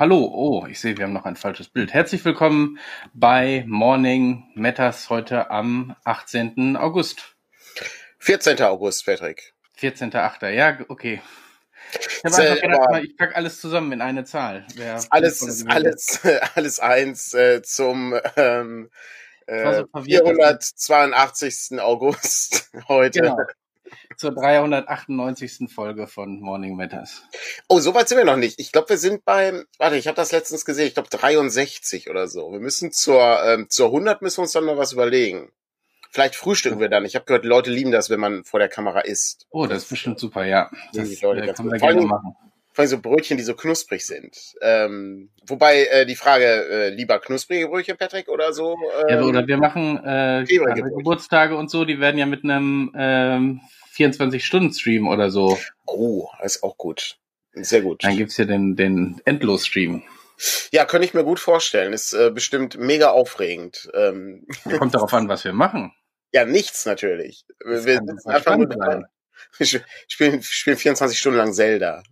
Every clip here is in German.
hallo. Oh, ich sehe, wir haben noch ein falsches Bild. Herzlich willkommen bei Morning Matters heute am 18. August. 14. August, Patrick. 14.8. Ja, okay. Ich habe einfach gedacht, ich packe alles zusammen in eine Zahl. alles, alles, alles eins äh, zum ähm, äh, so 482. August heute. Genau zur 398. Folge von Morning Matters. Oh, so weit sind wir noch nicht. Ich glaube, wir sind beim, warte, ich habe das letztens gesehen, ich glaube 63 oder so. Wir müssen zur, ähm, zur 100 müssen wir uns dann noch was überlegen. Vielleicht frühstücken wir dann. Ich habe gehört, Leute lieben das, wenn man vor der Kamera isst. Oh, das ist bestimmt super, ja. Das die Leute äh, können wir gerne machen. Vor allem so Brötchen, die so knusprig sind. Ähm, wobei äh, die Frage, äh, lieber knusprige Brötchen, Patrick, oder so? Ähm, ja, oder wir machen äh, Geburtstage und so, die werden ja mit einem ähm, 24-Stunden-Stream oder so. Oh, ist auch gut. Sehr gut. Dann gibt's hier den, den Endlos-Stream. Ja, könnte ich mir gut vorstellen. Ist äh, bestimmt mega aufregend. Ähm. Kommt darauf an, was wir machen. Ja, nichts natürlich. Das wir sitzen einfach nur da. Wir spielen, spielen 24 Stunden lang Zelda.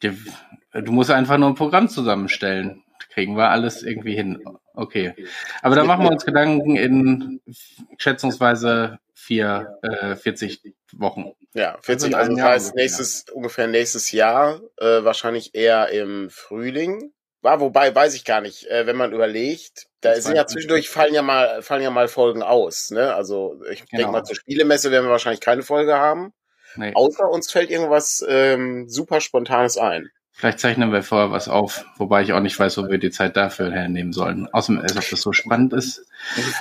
Du musst einfach nur ein Programm zusammenstellen. Kriegen wir alles irgendwie hin. Okay. Aber da machen wir uns Gedanken in schätzungsweise vier, äh, 40 Wochen. Ja, 40, also, das heißt nächstes, ungefähr nächstes Jahr, äh, wahrscheinlich eher im Frühling. War, wobei, weiß ich gar nicht, äh, wenn man überlegt, da sind ja zwischendurch fallen ja mal, fallen ja mal Folgen aus, ne? Also ich genau. denke mal, zur Spielemesse werden wir wahrscheinlich keine Folge haben. Nee. Außer uns fällt irgendwas ähm, super Spontanes ein. Vielleicht zeichnen wir vorher was auf, wobei ich auch nicht weiß, wo wir die Zeit dafür hernehmen sollen. Außerdem, als ob das so spannend ist.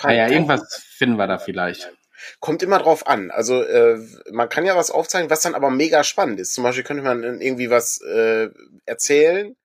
Naja, irgendwas finden wir da vielleicht. Kommt immer drauf an. Also äh, man kann ja was aufzeigen, was dann aber mega spannend ist. Zum Beispiel könnte man irgendwie was äh, erzählen,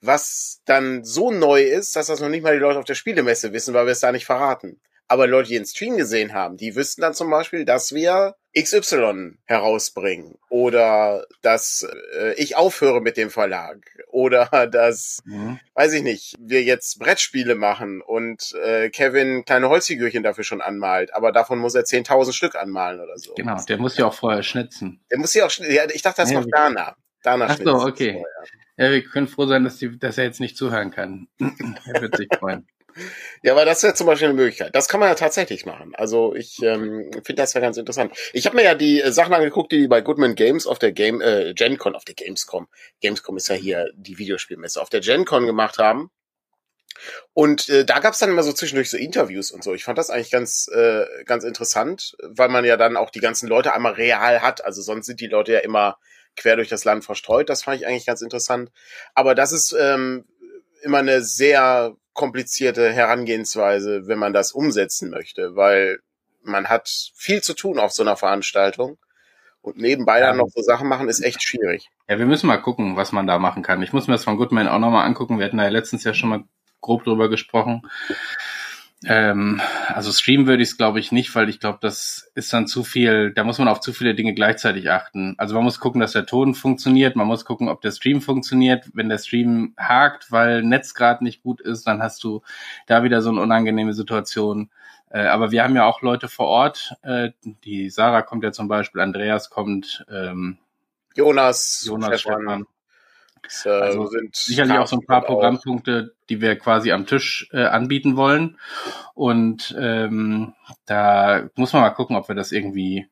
was dann so neu ist, dass das noch nicht mal die Leute auf der Spielemesse wissen, weil wir es da nicht verraten. Aber Leute, die den Stream gesehen haben, die wüssten dann zum Beispiel, dass wir XY herausbringen oder dass äh, ich aufhöre mit dem Verlag oder dass, mhm. weiß ich nicht, wir jetzt Brettspiele machen und äh, Kevin kleine Holzfigürchen dafür schon anmalt, aber davon muss er 10.000 Stück anmalen oder so. Genau, der muss ja auch vorher schnitzen. Der muss ja auch schnitzen. Ja, ich dachte, das ja, noch Dana. Dana Ach so, okay. Ja, wir können froh sein, dass, die, dass er jetzt nicht zuhören kann. er wird sich freuen. Ja, aber das wäre zum Beispiel eine Möglichkeit. Das kann man ja tatsächlich machen. Also ich ähm, finde das ja ganz interessant. Ich habe mir ja die äh, Sachen angeguckt, die bei Goodman Games auf der Game äh, GenCon, auf der Gamescom, Gamescom ist ja hier die Videospielmesse, auf der GenCon gemacht haben. Und äh, da gab's dann immer so zwischendurch so Interviews und so. Ich fand das eigentlich ganz, äh, ganz interessant, weil man ja dann auch die ganzen Leute einmal real hat. Also sonst sind die Leute ja immer quer durch das Land verstreut. Das fand ich eigentlich ganz interessant. Aber das ist ähm, immer eine sehr komplizierte Herangehensweise, wenn man das umsetzen möchte, weil man hat viel zu tun auf so einer Veranstaltung. Und nebenbei dann noch so Sachen machen, ist echt schwierig. Ja, wir müssen mal gucken, was man da machen kann. Ich muss mir das von Goodman auch nochmal angucken. Wir hatten da ja letztens ja schon mal grob drüber gesprochen. Ähm, also streamen würde ich es, glaube ich, nicht, weil ich glaube, das ist dann zu viel, da muss man auf zu viele Dinge gleichzeitig achten. Also man muss gucken, dass der Ton funktioniert, man muss gucken, ob der Stream funktioniert. Wenn der Stream hakt, weil Netz gerade nicht gut ist, dann hast du da wieder so eine unangenehme Situation. Äh, aber wir haben ja auch Leute vor Ort. Äh, die Sarah kommt ja zum Beispiel, Andreas kommt, ähm, Jonas, Jonas Stefan. Stefan. Das, äh, also sind sicherlich auch so ein paar Programmpunkte, die wir quasi am Tisch äh, anbieten wollen. Und ähm, da muss man mal gucken, ob wir das irgendwie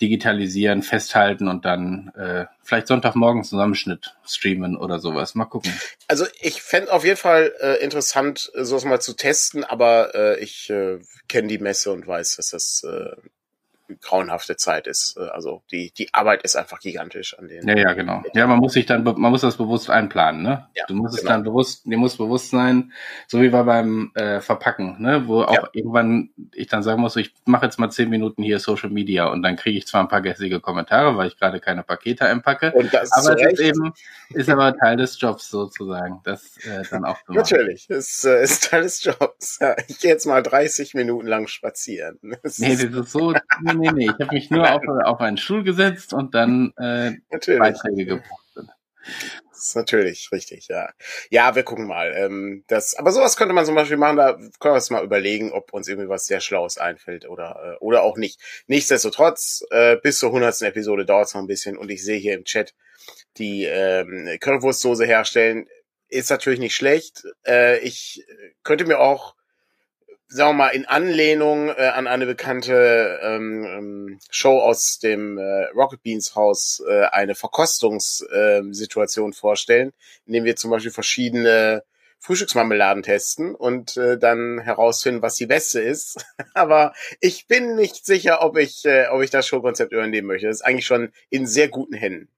digitalisieren, festhalten und dann äh, vielleicht Sonntagmorgen Zusammenschnitt streamen oder sowas. Mal gucken. Also ich fände auf jeden Fall äh, interessant, sowas mal zu testen, aber äh, ich äh, kenne die Messe und weiß, dass das äh, grauenhafte Zeit ist. Äh, also die, die Arbeit ist einfach gigantisch an den. Ja, ja, genau. Ja, man muss sich dann, man muss das bewusst einplanen, ne? Ja, du musst genau. es dann bewusst, dir muss bewusst sein, so wie wir beim äh, Verpacken, ne? Wo auch ja. irgendwann ich dann sagen muss, ich mache jetzt mal zehn Minuten hier Social Media und dann kriege ich zwar ein paar gässige Kommentare, weil ich gerade keine Pakete einpacke. Und das aber es ist eben, ist aber Teil des Jobs sozusagen, das äh, dann auch zu machen. Natürlich, ist, äh, ist Teil des Jobs. Ja, ich gehe jetzt mal 30 Minuten lang spazieren. Das nee, das ist so nee, nee. Ich habe mich nur auf, auf einen Stuhl gesetzt und dann äh, Beiträge gepostet. Das ist natürlich richtig, ja. Ja, wir gucken mal. Ähm, das, aber sowas könnte man zum Beispiel machen, da können wir uns mal überlegen, ob uns irgendwie was sehr Schlaues einfällt oder, äh, oder auch nicht. Nichtsdestotrotz, äh, bis zur hundertsten Episode dauert es noch ein bisschen und ich sehe hier im Chat, die ähm, Currywurstsoße herstellen. ist natürlich nicht schlecht. Äh, ich könnte mir auch, sagen wir mal, in Anlehnung äh, an eine bekannte ähm, ähm, Show aus dem äh, Rocket Beans Haus äh, eine Verkostungssituation äh, vorstellen, indem wir zum Beispiel verschiedene Frühstücksmarmeladen testen und äh, dann herausfinden, was die beste ist. Aber ich bin nicht sicher, ob ich, äh, ob ich das Showkonzept übernehmen möchte. Das ist eigentlich schon in sehr guten Händen.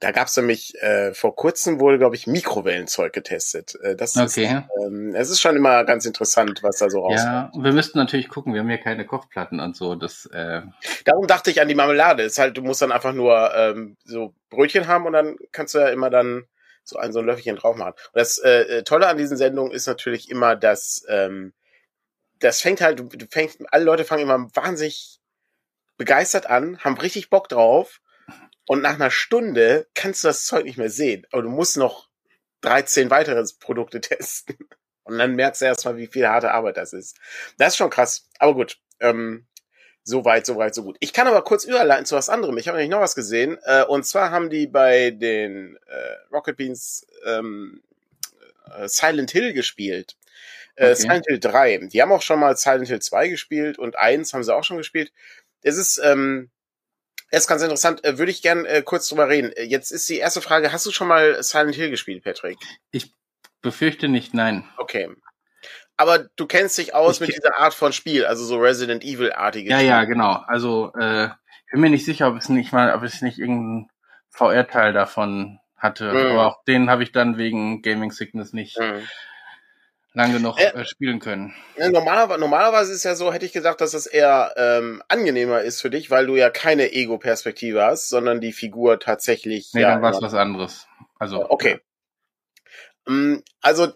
Da gab's nämlich äh, vor kurzem wurde, glaube ich, Mikrowellenzeug getestet. Äh, das okay. ist, ähm, es ist schon immer ganz interessant, was da so rauskommt. Ja, und wir müssten natürlich gucken. Wir haben ja keine Kochplatten und so. Das, äh Darum dachte ich an die Marmelade. Ist halt, du musst dann einfach nur ähm, so Brötchen haben und dann kannst du ja immer dann so ein, so ein Löffelchen drauf machen. Und das äh, äh, Tolle an diesen Sendungen ist natürlich immer, dass ähm, das fängt halt, du fängst, alle Leute fangen immer wahnsinnig begeistert an, haben richtig Bock drauf und nach einer Stunde kannst du das Zeug nicht mehr sehen. Aber du musst noch 13 weitere Produkte testen. Und dann merkst du erstmal, wie viel harte Arbeit das ist. Das ist schon krass. Aber gut. Ähm, so weit, so weit, so gut. Ich kann aber kurz überleiten zu was anderem. Ich habe nämlich noch was gesehen. Äh, und zwar haben die bei den äh, Rocket Beans ähm, äh, Silent Hill gespielt. Äh, okay. Silent Hill 3. Die haben auch schon mal Silent Hill 2 gespielt und 1 haben sie auch schon gespielt. Es ist, ähm, es ist ganz interessant. Äh, würde ich gern äh, kurz drüber reden. Äh, jetzt ist die erste Frage, hast du schon mal Silent Hill gespielt, Patrick? Ich befürchte nicht, nein. Okay aber du kennst dich aus ich mit dieser Art von Spiel, also so Resident Evil-artige Ja, Spiel. ja, genau. Also äh, ich bin mir nicht sicher, ob es nicht mal, ob es nicht irgendein VR-Teil davon hatte. Mhm. Aber auch den habe ich dann wegen Gaming Sickness nicht mhm. Lange noch äh, spielen können. Normalerweise, normalerweise ist ja so, hätte ich gesagt, dass das eher ähm, angenehmer ist für dich, weil du ja keine Ego-Perspektive hast, sondern die Figur tatsächlich. Nee, ja, dann war es was anderes. Also. Okay. Ja. Mm, also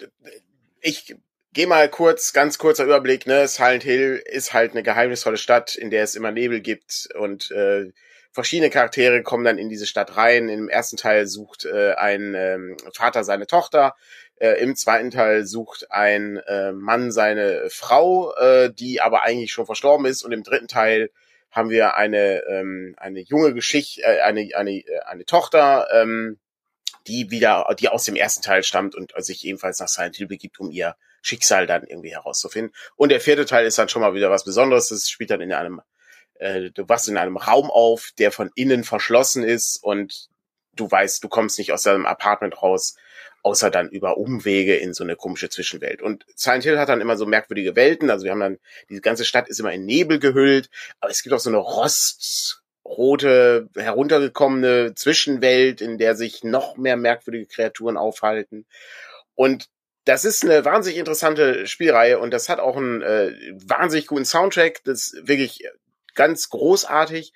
ich geh mal kurz, ganz kurzer Überblick, ne? Silent Hill ist halt eine geheimnisvolle Stadt, in der es immer Nebel gibt und äh, verschiedene Charaktere kommen dann in diese Stadt rein. Im ersten Teil sucht äh, ein ähm, Vater seine Tochter, äh, im zweiten Teil sucht ein äh, Mann seine Frau, äh, die aber eigentlich schon verstorben ist und im dritten Teil haben wir eine ähm, eine junge Geschichte, äh, eine eine äh, eine Tochter, ähm, die wieder, die aus dem ersten Teil stammt und sich ebenfalls nach Silent Hill begibt, um ihr Schicksal dann irgendwie herauszufinden. Und der vierte Teil ist dann schon mal wieder was Besonderes. Das spielt dann in einem, äh, du wachst in einem Raum auf, der von innen verschlossen ist und du weißt, du kommst nicht aus deinem Apartment raus, außer dann über Umwege in so eine komische Zwischenwelt. Und Silent Hill hat dann immer so merkwürdige Welten. Also wir haben dann, die ganze Stadt ist immer in Nebel gehüllt, aber es gibt auch so eine rostrote, heruntergekommene Zwischenwelt, in der sich noch mehr merkwürdige Kreaturen aufhalten. Und das ist eine wahnsinnig interessante Spielreihe und das hat auch einen äh, wahnsinnig guten Soundtrack. Das ist wirklich ganz großartig.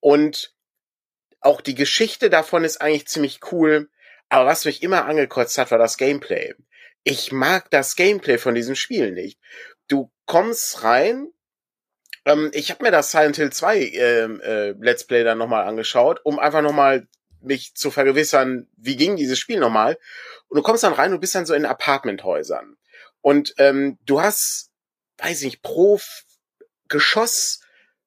Und auch die Geschichte davon ist eigentlich ziemlich cool. Aber was mich immer angekotzt hat, war das Gameplay. Ich mag das Gameplay von diesem Spiel nicht. Du kommst rein. Ähm, ich habe mir das Silent Hill 2 äh, äh, Let's Play dann nochmal angeschaut, um einfach nochmal mich zu vergewissern, wie ging dieses Spiel nochmal. Und du kommst dann rein und bist dann so in Apartmenthäusern. Und ähm, du hast, weiß ich nicht, pro Geschoss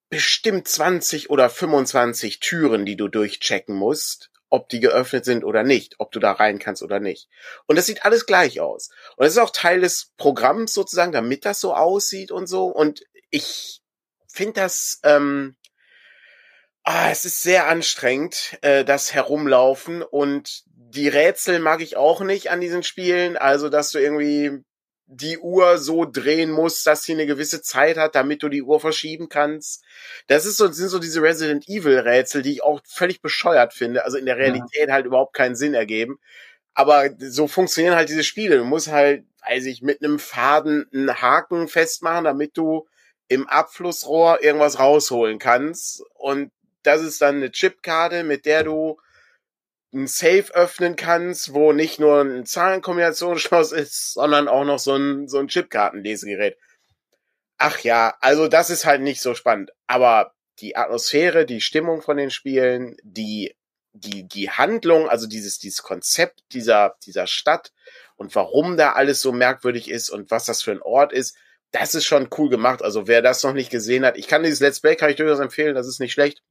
bestimmt 20 oder 25 Türen, die du durchchecken musst, ob die geöffnet sind oder nicht, ob du da rein kannst oder nicht. Und das sieht alles gleich aus. Und das ist auch Teil des Programms sozusagen, damit das so aussieht und so. Und ich finde das, ähm, ah, es ist sehr anstrengend, äh, das Herumlaufen und die Rätsel mag ich auch nicht an diesen Spielen. Also, dass du irgendwie die Uhr so drehen musst, dass sie eine gewisse Zeit hat, damit du die Uhr verschieben kannst. Das ist so, sind so diese Resident Evil Rätsel, die ich auch völlig bescheuert finde. Also in der Realität ja. halt überhaupt keinen Sinn ergeben. Aber so funktionieren halt diese Spiele. Du musst halt, weiß ich, mit einem Faden einen Haken festmachen, damit du im Abflussrohr irgendwas rausholen kannst. Und das ist dann eine Chipkarte, mit der du ein Safe öffnen kannst, wo nicht nur ein Zahlenkombinationsschloss ist, sondern auch noch so ein, so ein Chipkartenlesegerät. Ach ja, also das ist halt nicht so spannend. Aber die Atmosphäre, die Stimmung von den Spielen, die, die, die Handlung, also dieses, dieses Konzept dieser, dieser Stadt und warum da alles so merkwürdig ist und was das für ein Ort ist, das ist schon cool gemacht. Also wer das noch nicht gesehen hat, ich kann dieses Let's Play, kann ich durchaus empfehlen, das ist nicht schlecht.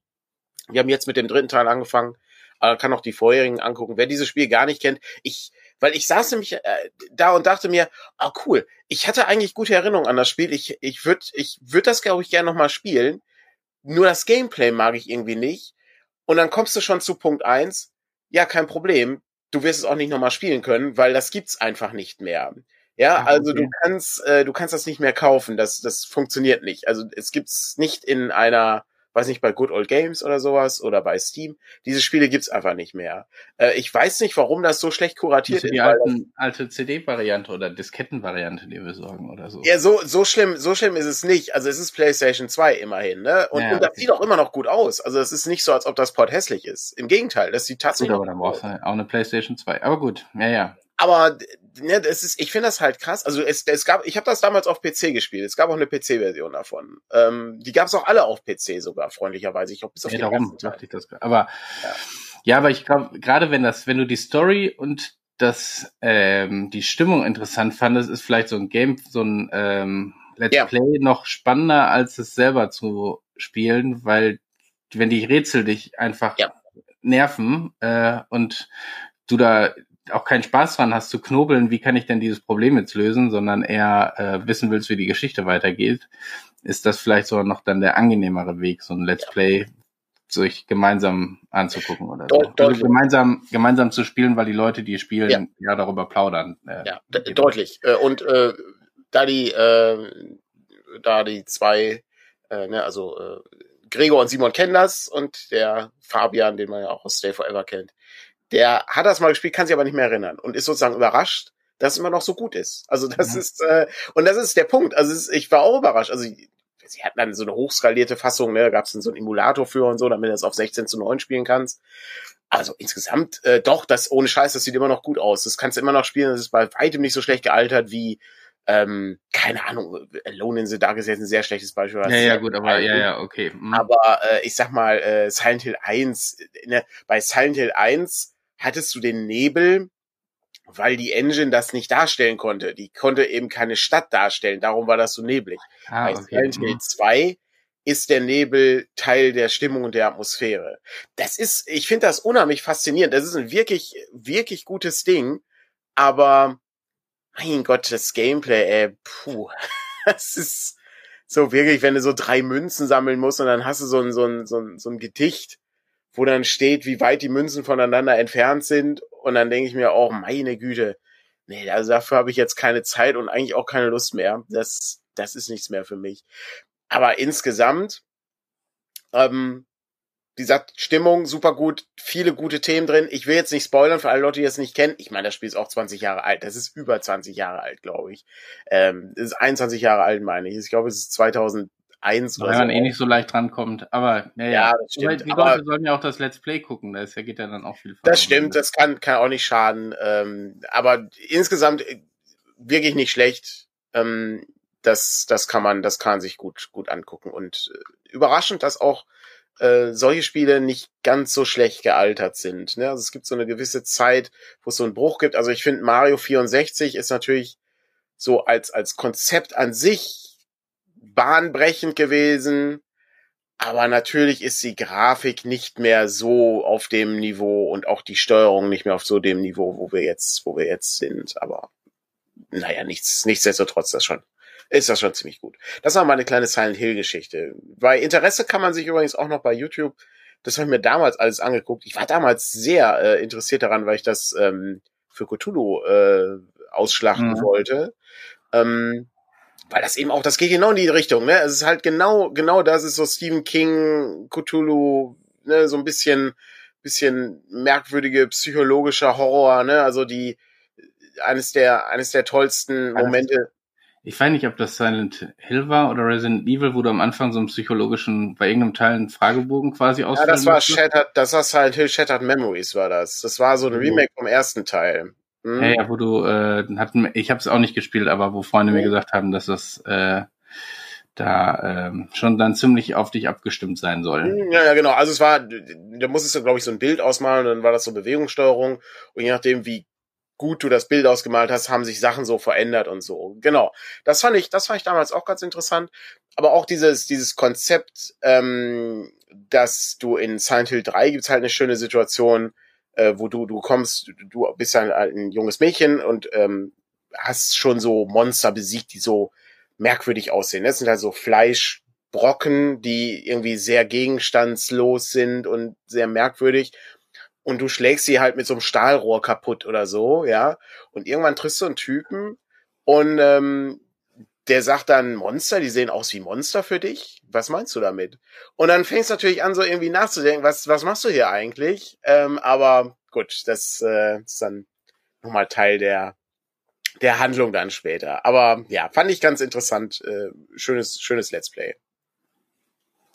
Wir haben jetzt mit dem dritten Teil angefangen, aber kann auch die vorherigen angucken. Wer dieses Spiel gar nicht kennt, ich weil ich saß nämlich äh, da und dachte mir, ah cool, ich hatte eigentlich gute Erinnerungen an das Spiel. Ich ich würde ich würde das glaube ich gerne noch mal spielen. Nur das Gameplay mag ich irgendwie nicht. Und dann kommst du schon zu Punkt eins. Ja, kein Problem. Du wirst es auch nicht noch mal spielen können, weil das gibt's einfach nicht mehr. Ja, also okay. du kannst äh, du kannst das nicht mehr kaufen. Das das funktioniert nicht. Also es gibt's nicht in einer weiß nicht, bei Good Old Games oder sowas oder bei Steam. Diese Spiele gibt's einfach nicht mehr. Äh, ich weiß nicht, warum das so schlecht kuratiert ist. Die alten, alte CD-Variante oder Disketten-Variante, die wir besorgen oder so. Ja, so, so schlimm, so schlimm ist es nicht. Also es ist PlayStation 2 immerhin, ne? Und, ja, und das sieht auch immer noch gut aus. Also es ist nicht so, als ob das Port hässlich ist. Im Gegenteil, das sieht tatsächlich. Gut, aber dann brauchst du auch eine PlayStation 2. Aber gut, ja, ja aber ne, das ist, ich finde das halt krass. Also es, es gab, ich habe das damals auf PC gespielt. Es gab auch eine PC-Version davon. Ähm, die gab es auch alle auf PC sogar freundlicherweise. Ich glaube bis auf ja, darum dachte ich das. Aber ja, ja aber ich glaube, gerade wenn das, wenn du die Story und das ähm, die Stimmung interessant fandest, ist vielleicht so ein Game, so ein ähm, Let's ja. Play noch spannender als es selber zu spielen, weil wenn die Rätsel dich einfach nerven äh, und du da auch keinen Spaß dran hast zu knobeln, wie kann ich denn dieses Problem jetzt lösen, sondern eher äh, wissen willst, wie die Geschichte weitergeht, ist das vielleicht sogar noch dann der angenehmere Weg, so ein Let's Play sich gemeinsam anzugucken oder so. Deut also gemeinsam, gemeinsam zu spielen, weil die Leute, die spielen, ja, ja darüber plaudern. Äh, ja, deutlich. Äh, und äh, da die, äh, da die zwei, äh, ne, also äh, Gregor und Simon kennen das und der Fabian, den man ja auch aus Stay Forever kennt, der hat das mal gespielt, kann sich aber nicht mehr erinnern und ist sozusagen überrascht, dass es immer noch so gut ist. Also das ja. ist äh, und das ist der Punkt. Also ist, ich war auch überrascht. Also sie hatten dann so eine hochskalierte Fassung, ne, da gab es dann so einen Emulator für und so, damit du das auf 16 zu 9 spielen kannst. Also insgesamt äh, doch, das ohne Scheiß, das sieht immer noch gut aus. Das kannst du immer noch spielen, das ist bei weitem nicht so schlecht gealtert wie ähm, keine Ahnung, Alone in the Dark ist jetzt ein sehr schlechtes Beispiel. Ja, ja, gut, aber ja, ja, okay. Mhm. Aber äh, ich sag mal, äh, Silent Hill 1, ne, bei Silent Hill 1 hattest du den Nebel, weil die Engine das nicht darstellen konnte. Die konnte eben keine Stadt darstellen, darum war das so neblig. Ah, Bei okay. Silent Hill 2 mhm. ist der Nebel Teil der Stimmung und der Atmosphäre. Das ist, ich finde das unheimlich faszinierend. Das ist ein wirklich, wirklich gutes Ding, aber mein Gott, das Gameplay, ey, puh, das ist so wirklich, wenn du so drei Münzen sammeln musst und dann hast du so ein, so ein, so ein, so ein Gedicht wo dann steht, wie weit die Münzen voneinander entfernt sind. Und dann denke ich mir auch, meine Güte, nee, also dafür habe ich jetzt keine Zeit und eigentlich auch keine Lust mehr. Das, das ist nichts mehr für mich. Aber insgesamt, ähm, wie gesagt, Stimmung super gut, viele gute Themen drin. Ich will jetzt nicht spoilern für alle Leute, die das nicht kennen. Ich meine, das Spiel ist auch 20 Jahre alt. Das ist über 20 Jahre alt, glaube ich. Ähm, ist 21 Jahre alt, meine ich. Ich glaube, es ist 2000 eins oder Weil man eh nicht so leicht rankommt. Aber ja, ja. das stimmt. Die Leute sollen ja auch das Let's Play gucken. Da ist ja, geht ja dann auch viel Das stimmt, das kann, kann auch nicht schaden. Ähm, aber insgesamt äh, wirklich nicht schlecht. Ähm, das, das kann man, das kann sich gut, gut angucken. Und äh, überraschend, dass auch äh, solche Spiele nicht ganz so schlecht gealtert sind. Ne? Also es gibt so eine gewisse Zeit, wo es so einen Bruch gibt. Also ich finde Mario 64 ist natürlich so als, als Konzept an sich bahnbrechend gewesen. Aber natürlich ist die Grafik nicht mehr so auf dem Niveau und auch die Steuerung nicht mehr auf so dem Niveau, wo wir jetzt, wo wir jetzt sind. Aber naja, nichts, nichtsdestotrotz das schon, ist das schon ziemlich gut. Das war meine kleine Silent Hill Geschichte. Bei Interesse kann man sich übrigens auch noch bei YouTube, das habe ich mir damals alles angeguckt. Ich war damals sehr äh, interessiert daran, weil ich das ähm, für Cthulhu äh, ausschlachten mhm. wollte. Ähm, weil das eben auch, das geht genau in die Richtung, ne? Es ist halt genau, genau das ist so Stephen King, Cthulhu, ne, so ein bisschen, bisschen merkwürdige psychologischer Horror, ne? Also die, eines der, eines der tollsten Momente. Ich weiß nicht, ob das Silent Hill war oder Resident Evil, wo du am Anfang so einen psychologischen, bei irgendeinem Teil einen Fragebogen quasi ausfüllen Ja, das war Shattered, das war Silent Hill Shattered Memories war das. Das war so ein Remake vom ersten Teil. Mhm. Ja, ja, wo du, äh, hatten, ich habe es auch nicht gespielt, aber wo Freunde mhm. mir gesagt haben, dass das äh, da ähm, schon dann ziemlich auf dich abgestimmt sein soll. Mhm, ja, ja, genau. Also es war, da musstest du, glaube ich, so ein Bild ausmalen und dann war das so Bewegungssteuerung und je nachdem, wie gut du das Bild ausgemalt hast, haben sich Sachen so verändert und so. Genau. Das fand ich, das fand ich damals auch ganz interessant. Aber auch dieses, dieses Konzept, ähm, dass du in Silent Hill 3 gibt's halt eine schöne Situation, äh, wo du, du kommst, du bist ein, ein junges Mädchen und ähm, hast schon so Monster besiegt, die so merkwürdig aussehen. Das sind halt so Fleischbrocken, die irgendwie sehr gegenstandslos sind und sehr merkwürdig. Und du schlägst sie halt mit so einem Stahlrohr kaputt oder so, ja. Und irgendwann triffst du einen Typen und ähm, der sagt dann Monster, die sehen aus wie Monster für dich. Was meinst du damit? Und dann fängst du natürlich an, so irgendwie nachzudenken, was, was machst du hier eigentlich? Ähm, aber gut, das äh, ist dann nochmal Teil der, der Handlung dann später. Aber ja, fand ich ganz interessant. Äh, schönes, schönes Let's Play.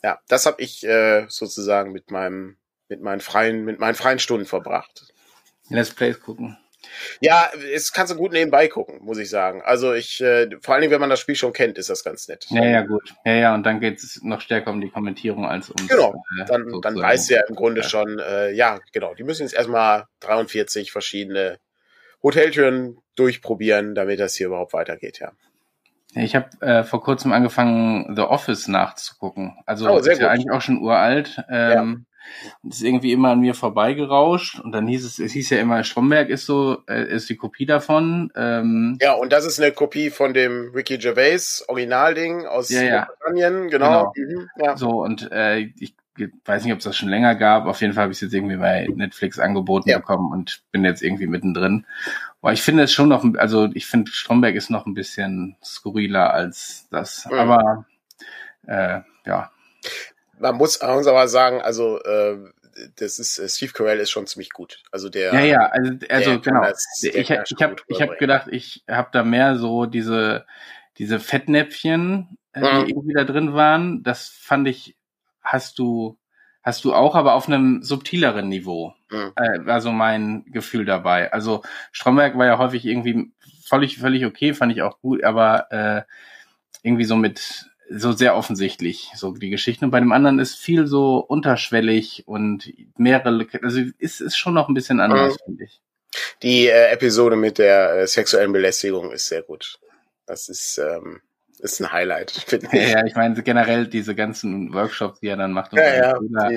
Ja, das habe ich äh, sozusagen mit meinem, mit meinen freien, mit meinen freien Stunden verbracht. Let's Plays gucken. Ja, es kannst du gut nebenbei gucken, muss ich sagen. Also ich, äh, vor allen Dingen, wenn man das Spiel schon kennt, ist das ganz nett. Ja, ja, gut. Ja, ja, und dann geht es noch stärker um die Kommentierung als um. Genau, äh, dann, dann weißt du ja im Grunde ja. schon, äh, ja, genau, die müssen jetzt erstmal 43 verschiedene Hoteltüren durchprobieren, damit das hier überhaupt weitergeht, ja. Ich habe äh, vor kurzem angefangen, The Office nachzugucken. Also oh, ist ja eigentlich auch schon uralt. Ähm, und ist irgendwie immer an mir vorbeigerauscht und dann hieß es, es hieß ja immer, Stromberg ist so, äh, ist die Kopie davon. Ähm, ja, und das ist eine Kopie von dem Ricky Gervais Originalding aus ja, ja. Großbritannien, genau. genau. Mhm, ja. So, und äh, ich weiß nicht, ob es das schon länger gab. Auf jeden Fall habe ich es jetzt irgendwie bei Netflix angeboten ja. bekommen und bin jetzt irgendwie mittendrin. Aber ich finde es schon noch, also ich finde Stromberg ist noch ein bisschen skurriler als das. Mhm. Aber äh, ja man muss, muss aber sagen, also äh, das ist äh, Steve Carell ist schon ziemlich gut. Also der Ja, ja, also, also genau. Das, ich ich habe ich habe gedacht, ich habe da mehr so diese diese Fettnäpfchen, äh, mhm. die irgendwie da drin waren, das fand ich hast du hast du auch, aber auf einem subtileren Niveau. Mhm. Äh, war so mein Gefühl dabei. Also Stromberg war ja häufig irgendwie völlig völlig okay, fand ich auch gut, aber äh, irgendwie so mit so sehr offensichtlich, so die Geschichte. Und bei dem anderen ist viel so unterschwellig und mehrere, also ist, ist schon noch ein bisschen anders, mhm. finde ich. Die äh, Episode mit der äh, sexuellen Belästigung ist sehr gut. Das ist, ähm, ist ein Highlight, finde ich. Ja, ich meine generell diese ganzen Workshops, die er dann macht, um ja, ja. Kinder,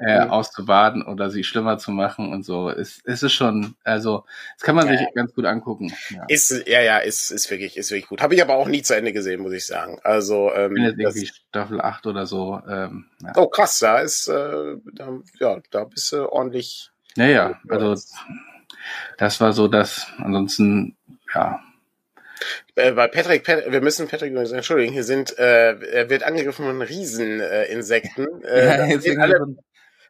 äh, auszubaden oder sie schlimmer zu machen und so, ist, ist es schon, also das kann man ja. sich ganz gut angucken. Ja. Ist, ja, ja, ist, ist wirklich, ist wirklich gut. Habe ich aber auch nie zu Ende gesehen, muss ich sagen. Also ähm, ich bin jetzt irgendwie Staffel 8 oder so. Ähm, ja. Oh krass, da ist, äh, da, ja, da bist du ordentlich. Ja, ja, also das war so das. Ansonsten, ja, äh, weil Patrick, Patrick, wir müssen Patrick übrigens entschuldigen, hier sind, äh, er wird angegriffen von Rieseninsekten. Äh, ja, alle,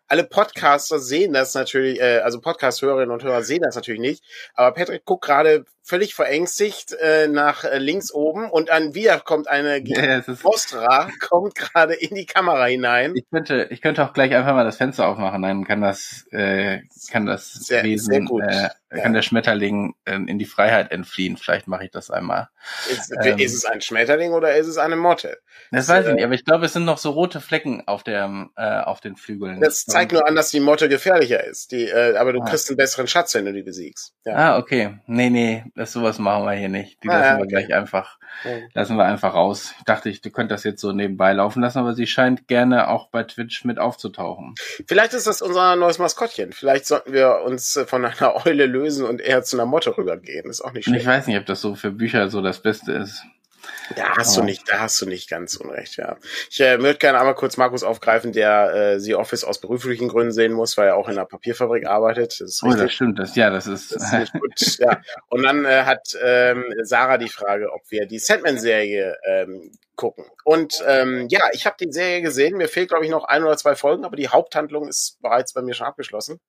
alle Podcaster sehen das natürlich, äh, also Podcast-Hörerinnen und Hörer sehen das natürlich nicht, aber Patrick guckt gerade völlig verängstigt äh, nach äh, links oben und an wieder kommt eine ja, Ostra, kommt gerade in die Kamera hinein. Ich könnte, ich könnte auch gleich einfach mal das Fenster aufmachen, dann kann das, äh, kann das sehr, Wesen, sehr gut. Äh, ja. kann der Schmetterling äh, in die Freiheit entfliehen. Vielleicht mache ich das einmal. Ist, ähm, ist, es ein Schmetterling oder ist es eine Motte? Das, das weiß ich nicht, aber ich glaube, es sind noch so rote Flecken auf der, äh, auf den Flügeln. Das zeigt nur an, dass die Motte gefährlicher ist. Die, äh, aber du ah. kriegst einen besseren Schatz, wenn du die besiegst. Ja. Ah, okay. Nee, nee, das sowas machen wir hier nicht. Die ah, lassen wir okay. gleich einfach, lassen wir einfach raus. Ich dachte, ich, du könntest das jetzt so nebenbei laufen lassen, aber sie scheint gerne auch bei Twitch mit aufzutauchen. Vielleicht ist das unser neues Maskottchen. Vielleicht sollten wir uns von einer Eule lösen und eher zu einer Motte rübergehen. Ist auch nicht schlecht. Ich weiß nicht, ob das so für Bücher so das Beste ist. Da hast du nicht, da hast du nicht ganz unrecht, ja. Ich äh, würde gerne einmal kurz Markus aufgreifen, der äh, The Office aus beruflichen Gründen sehen muss, weil er auch in einer Papierfabrik arbeitet. Das ist oh, das stimmt, das ja, das ist. Das ist gut, ja. Und dann äh, hat ähm, Sarah die Frage, ob wir die Sandman-Serie ähm, gucken. Und ähm, ja, ich habe die Serie gesehen. Mir fehlt, glaube ich, noch ein oder zwei Folgen, aber die Haupthandlung ist bereits bei mir schon abgeschlossen.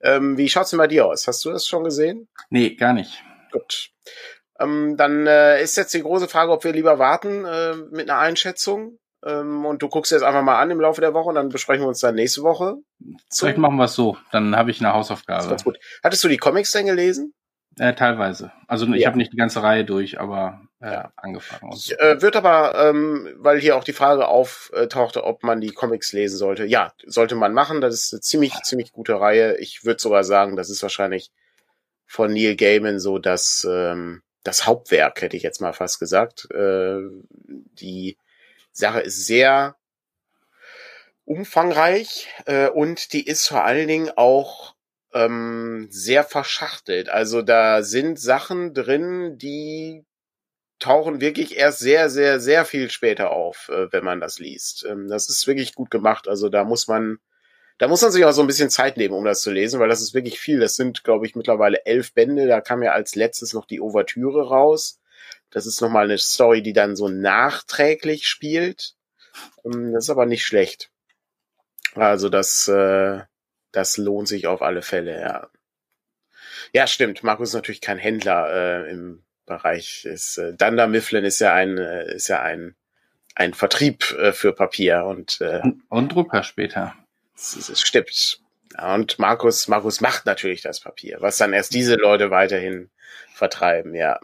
Ähm, wie schaut's denn bei dir aus? Hast du das schon gesehen? Nee, gar nicht. Gut. Ähm, dann äh, ist jetzt die große Frage, ob wir lieber warten äh, mit einer Einschätzung. Ähm, und du guckst jetzt einfach mal an im Laufe der Woche und dann besprechen wir uns dann nächste Woche. Vielleicht machen wir es so. Dann habe ich eine Hausaufgabe. Das gut. Hattest du die Comics denn gelesen? Äh, teilweise. Also ich ja. habe nicht die ganze Reihe durch, aber äh, ja. angefangen. Ich, äh, wird aber, ähm, weil hier auch die Frage auftauchte, ob man die Comics lesen sollte. Ja, sollte man machen. Das ist eine ziemlich, ziemlich gute Reihe. Ich würde sogar sagen, das ist wahrscheinlich von Neil Gaiman so dass ähm, das Hauptwerk, hätte ich jetzt mal fast gesagt. Äh, die Sache ist sehr umfangreich äh, und die ist vor allen Dingen auch ähm, sehr verschachtelt. Also da sind Sachen drin, die tauchen wirklich erst sehr, sehr, sehr viel später auf, äh, wenn man das liest. Ähm, das ist wirklich gut gemacht. Also da muss man, da muss man sich auch so ein bisschen Zeit nehmen, um das zu lesen, weil das ist wirklich viel. Das sind, glaube ich, mittlerweile elf Bände. Da kam ja als letztes noch die Ouvertüre raus. Das ist nochmal eine Story, die dann so nachträglich spielt. Ähm, das ist aber nicht schlecht. Also das, äh, das lohnt sich auf alle Fälle, ja. Ja, stimmt. Markus ist natürlich kein Händler äh, im Bereich. Ist, äh, Dunder Mifflin ist ja ein, äh, ist ja ein, ein Vertrieb äh, für Papier und, äh, und Drucker später. Es, es stimmt. Und Markus, Markus macht natürlich das Papier, was dann erst diese Leute weiterhin vertreiben, ja.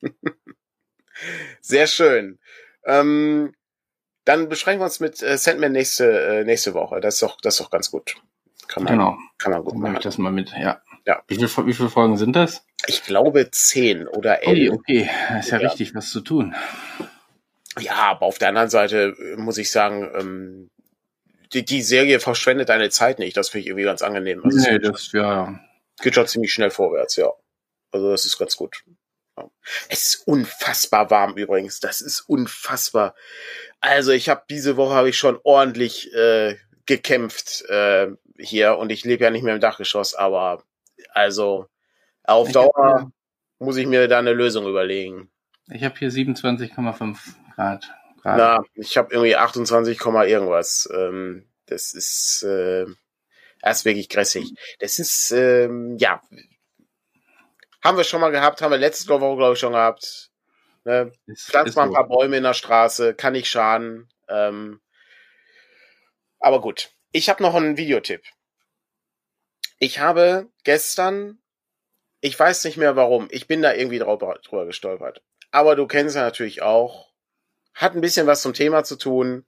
Sehr schön. Ähm, dann beschränken wir uns mit äh, Sandman nächste, äh, nächste Woche. Das ist doch, das ist doch ganz gut. Kann man, genau. Kann man gut machen. Ich das mal mit, ja. Ja. Wie, viel, wie viele Folgen sind das? Ich glaube zehn oder elf. Okay, okay. Ist ja, ja, richtig was zu tun. Ja, aber auf der anderen Seite äh, muss ich sagen, ähm, die, die Serie verschwendet deine Zeit nicht. Das finde ich irgendwie ganz angenehm. Also nee, das, ja. Geht schon ziemlich schnell vorwärts, ja. Also das ist ganz gut. Es ist unfassbar warm übrigens. Das ist unfassbar. Also ich habe diese Woche habe ich schon ordentlich äh, gekämpft äh, hier und ich lebe ja nicht mehr im Dachgeschoss, aber also auf Dauer muss ich mir da eine Lösung überlegen. Ich habe hier 27,5 Grad. Grad. Na, ich habe irgendwie 28, irgendwas. Ähm, das ist äh, ist wirklich grässig. Das ist ähm, ja haben wir schon mal gehabt, haben wir letzte Woche, glaube ich, schon gehabt. Ne? Pflanzt mal ein paar Bäume in der Straße, kann nicht schaden. Ähm, aber gut. Ich habe noch einen Videotipp. Ich habe gestern, ich weiß nicht mehr warum, ich bin da irgendwie drüber, drüber gestolpert. Aber du kennst ja natürlich auch, hat ein bisschen was zum Thema zu tun,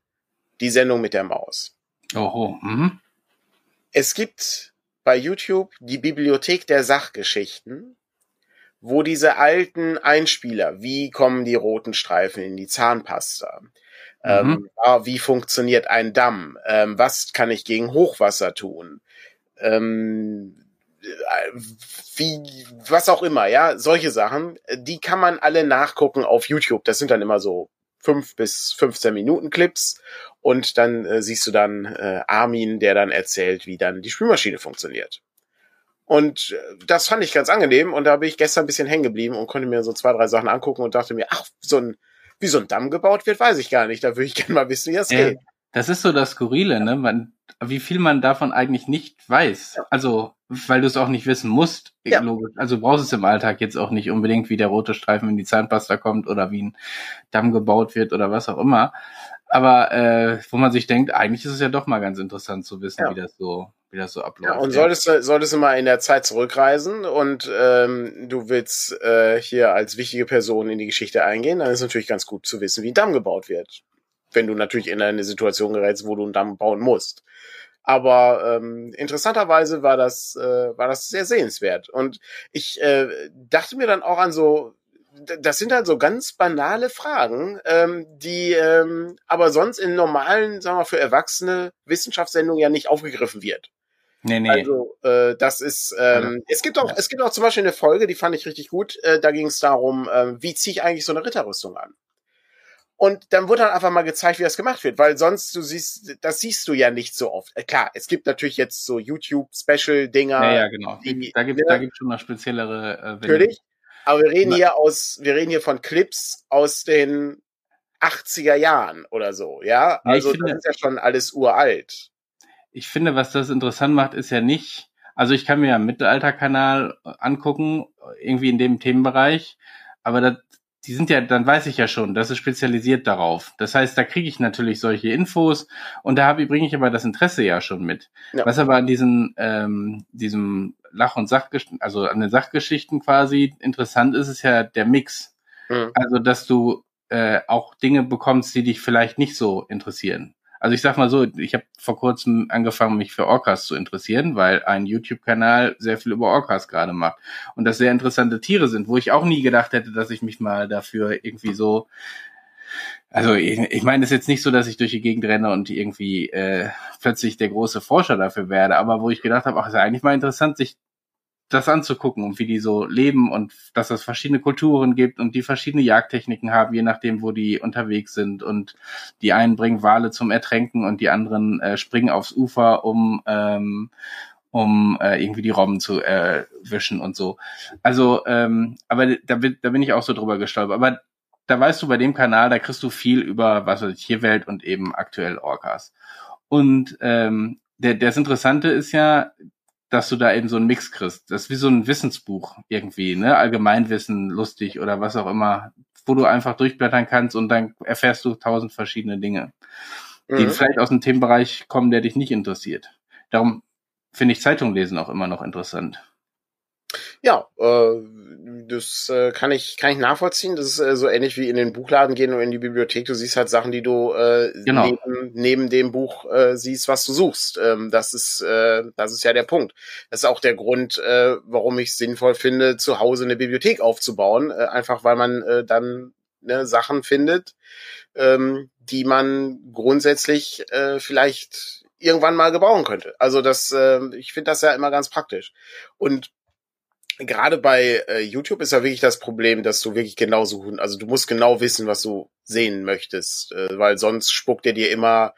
die Sendung mit der Maus. Oho. Mhm. Es gibt bei YouTube die Bibliothek der Sachgeschichten wo diese alten Einspieler, wie kommen die roten Streifen in die Zahnpasta? Mhm. Ähm, wie funktioniert ein Damm? Ähm, was kann ich gegen Hochwasser tun? Ähm, wie, was auch immer, ja, solche Sachen, die kann man alle nachgucken auf YouTube. Das sind dann immer so fünf bis 15 Minuten Clips und dann äh, siehst du dann äh, Armin, der dann erzählt, wie dann die Spülmaschine funktioniert. Und äh, das fand ich ganz angenehm und da bin ich gestern ein bisschen hängen geblieben und konnte mir so zwei, drei Sachen angucken und dachte mir, ach, so ein, wie so ein Damm gebaut wird, weiß ich gar nicht. Da würde ich gerne mal wissen, wie das ja, geht. Das ist so das Skurrile, ne? Man, wie viel man davon eigentlich nicht weiß. Also, weil du es auch nicht wissen musst. Ja. Logisch. Also brauchst es im Alltag jetzt auch nicht unbedingt, wie der rote Streifen in die Zahnpasta kommt oder wie ein Damm gebaut wird oder was auch immer. Aber äh, wo man sich denkt, eigentlich ist es ja doch mal ganz interessant zu wissen, ja. wie das so wie das so abläuft. Ja, und solltest du, solltest du mal in der Zeit zurückreisen und ähm, du willst äh, hier als wichtige Person in die Geschichte eingehen, dann ist natürlich ganz gut zu wissen, wie ein Damm gebaut wird. Wenn du natürlich in eine Situation gerätst, wo du einen Damm bauen musst. Aber ähm, interessanterweise war das, äh, war das sehr sehenswert. Und ich äh, dachte mir dann auch an so das sind halt so ganz banale Fragen, ähm, die ähm, aber sonst in normalen, sagen wir für Erwachsene Wissenschaftssendungen ja nicht aufgegriffen wird. Nee, nee. Also äh, das ist, ähm, ja. es gibt auch, es gibt auch zum Beispiel eine Folge, die fand ich richtig gut. Äh, da ging es darum, äh, wie ziehe ich eigentlich so eine Ritterrüstung an? Und dann wurde dann einfach mal gezeigt, wie das gemacht wird, weil sonst du siehst, das siehst du ja nicht so oft. Äh, klar, es gibt natürlich jetzt so YouTube-Special-Dinger. Ja, ja, genau. Die, da gibt es da gibt's schon mal speziellere. Äh, natürlich. Aber wir reden hier aus, wir reden hier von Clips aus den 80er Jahren oder so, ja? Also finde, das ist ja schon alles uralt. Ich finde, was das interessant macht, ist ja nicht, also ich kann mir ja Mittelalterkanal angucken, irgendwie in dem Themenbereich, aber das, die sind ja, dann weiß ich ja schon, das ist spezialisiert darauf. Das heißt, da kriege ich natürlich solche Infos und da habe bringe ich aber das Interesse ja schon mit. Ja. Was aber an diesen, ähm, diesem Lach- und Sachgeschichten, also an den Sachgeschichten quasi interessant ist, ist ja der Mix. Mhm. Also, dass du äh, auch Dinge bekommst, die dich vielleicht nicht so interessieren. Also ich sag mal so, ich habe vor kurzem angefangen, mich für Orcas zu interessieren, weil ein YouTube-Kanal sehr viel über Orcas gerade macht. Und das sehr interessante Tiere sind, wo ich auch nie gedacht hätte, dass ich mich mal dafür irgendwie so Also ich, ich meine, es ist jetzt nicht so, dass ich durch die Gegend renne und irgendwie äh, plötzlich der große Forscher dafür werde, aber wo ich gedacht habe, ach, ist ja eigentlich mal interessant, sich das anzugucken und wie die so leben und dass es verschiedene Kulturen gibt und die verschiedene Jagdtechniken haben, je nachdem, wo die unterwegs sind. Und die einen bringen Wale zum Ertränken und die anderen äh, springen aufs Ufer, um ähm, um äh, irgendwie die Robben zu erwischen und so. Also, ähm, aber da bin, da bin ich auch so drüber gestolpert. Aber da weißt du bei dem Kanal, da kriegst du viel über was weiß ich, Tierwelt und eben aktuell Orcas. Und ähm, der, das Interessante ist ja, dass du da eben so einen Mix kriegst. Das ist wie so ein Wissensbuch irgendwie, ne? Allgemeinwissen, lustig oder was auch immer, wo du einfach durchblättern kannst und dann erfährst du tausend verschiedene Dinge, die mhm. vielleicht aus einem Themenbereich kommen, der dich nicht interessiert. Darum finde ich Zeitung lesen auch immer noch interessant. Ja, äh, das äh, kann ich kann ich nachvollziehen. Das ist äh, so ähnlich wie in den Buchladen gehen oder in die Bibliothek. Du siehst halt Sachen, die du äh, genau. neben, neben dem Buch äh, siehst, was du suchst. Ähm, das ist äh, das ist ja der Punkt. Das ist auch der Grund, äh, warum ich sinnvoll finde, zu Hause eine Bibliothek aufzubauen. Äh, einfach weil man äh, dann ne, Sachen findet, ähm, die man grundsätzlich äh, vielleicht irgendwann mal gebrauchen könnte. Also das, äh, ich finde das ja immer ganz praktisch. Und gerade bei äh, YouTube ist ja wirklich das Problem, dass du wirklich genau suchen, also du musst genau wissen, was du sehen möchtest, äh, weil sonst spuckt er dir immer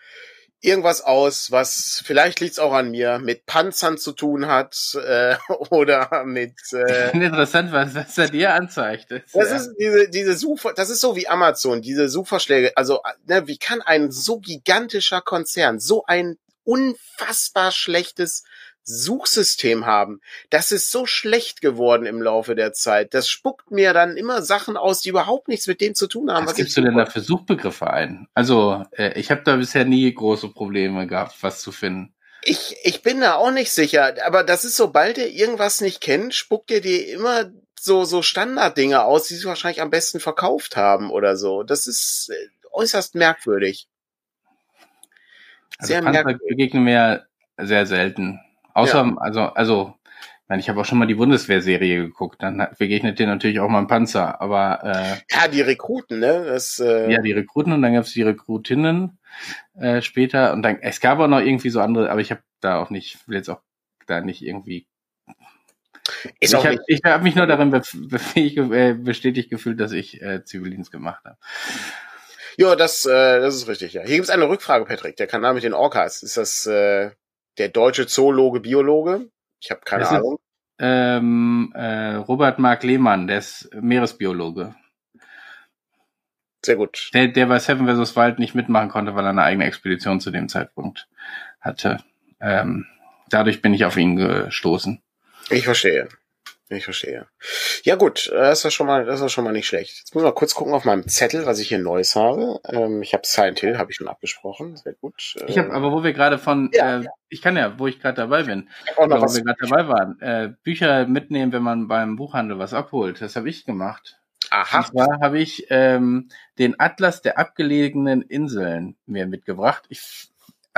irgendwas aus, was vielleicht liegt's auch an mir, mit Panzern zu tun hat äh, oder mit. Äh, Interessant, was, was er dir anzeigt. Das, das ja. ist diese diese Such, das ist so wie Amazon, diese Suchvorschläge. Also ne, wie kann ein so gigantischer Konzern so ein unfassbar schlechtes Suchsystem haben. Das ist so schlecht geworden im Laufe der Zeit. Das spuckt mir dann immer Sachen aus, die überhaupt nichts mit dem zu tun haben. Was, was gibst du denn da für Suchbegriffe ein? Also äh, ich habe da bisher nie große Probleme gehabt, was zu finden. Ich, ich bin da auch nicht sicher, aber das ist, sobald er irgendwas nicht kennt, spuckt er dir immer so, so Standarddinge aus, die sie wahrscheinlich am besten verkauft haben oder so. Das ist äh, äußerst merkwürdig. Also sehr Panzer merkwürdig. begegnen mir sehr selten. Außer, ja. also, also, ich ich habe auch schon mal die Bundeswehrserie geguckt, dann begegnet dir natürlich auch mal ein Panzer, aber äh, Ja, die Rekruten, ne? Das, äh ja, die Rekruten und dann gab es die Rekrutinnen äh, später und dann, es gab auch noch irgendwie so andere, aber ich habe da auch nicht, will jetzt auch da nicht irgendwie ist ich habe hab mich nur darin äh, bestätigt gefühlt, dass ich äh, Zivildienst gemacht habe. Ja, das, äh, das ist richtig, ja. Hier gibt's eine Rückfrage, Patrick. Der Kanal mit den Orcas. Ist das äh, der deutsche Zoologe, Biologe? Ich habe keine das Ahnung. Ist, ähm, äh, Robert Mark Lehmann, der ist Meeresbiologe. Sehr gut. Der, der bei Seven vs. Wild nicht mitmachen konnte, weil er eine eigene Expedition zu dem Zeitpunkt hatte. Ähm, dadurch bin ich auf ihn gestoßen. Ich verstehe. Ich verstehe. Ja gut, das ist schon mal, das ist schon mal nicht schlecht. Jetzt muss ich mal kurz gucken auf meinem Zettel, was ich hier Neues habe. Ähm, ich habe Silent Hill, habe ich schon abgesprochen. Sehr gut. Ich habe, aber wo wir gerade von, ja, äh, ja. ich kann ja, wo ich gerade dabei bin, oder wo wir gerade dabei waren, äh, Bücher mitnehmen, wenn man beim Buchhandel was abholt. Das habe ich gemacht. Aha. Und zwar habe ich ähm, den Atlas der abgelegenen Inseln mir mitgebracht. Ich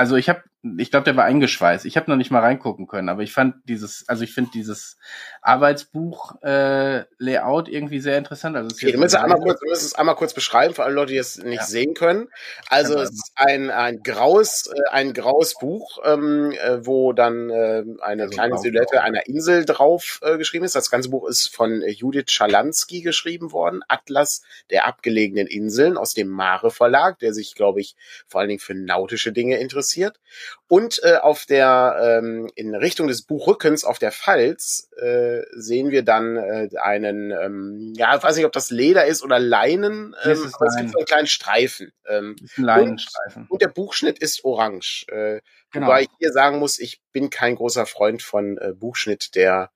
also ich habe, ich glaube, der war eingeschweißt. Ich habe noch nicht mal reingucken können, aber ich fand dieses, also ich finde dieses Arbeitsbuch-Layout äh, irgendwie sehr interessant. Also okay, du musst, einmal kurz, du musst es einmal kurz beschreiben für alle Leute, die es nicht ja. sehen können. Also es ist ein, ein graues, äh, ein graues Buch, ähm, äh, wo dann äh, eine also kleine Silhouette einer Insel drauf äh, geschrieben ist. Das ganze Buch ist von Judith Schalansky geschrieben worden, Atlas der abgelegenen Inseln aus dem Mare Verlag, der sich, glaube ich, vor allen Dingen für nautische Dinge interessiert interessiert. Und äh, auf der ähm, in Richtung des Buchrückens auf der Pfalz äh, sehen wir dann äh, einen, ähm, ja, ich weiß nicht, ob das Leder ist oder Leinen, ähm, aber es gibt so einen kleinen Streifen. Ähm, ein Leinenstreifen. Und, und, der Buchschnitt ist orange. Äh, genau. Wobei ich hier sagen muss, ich bin kein großer Freund von äh, Buchschnitt, der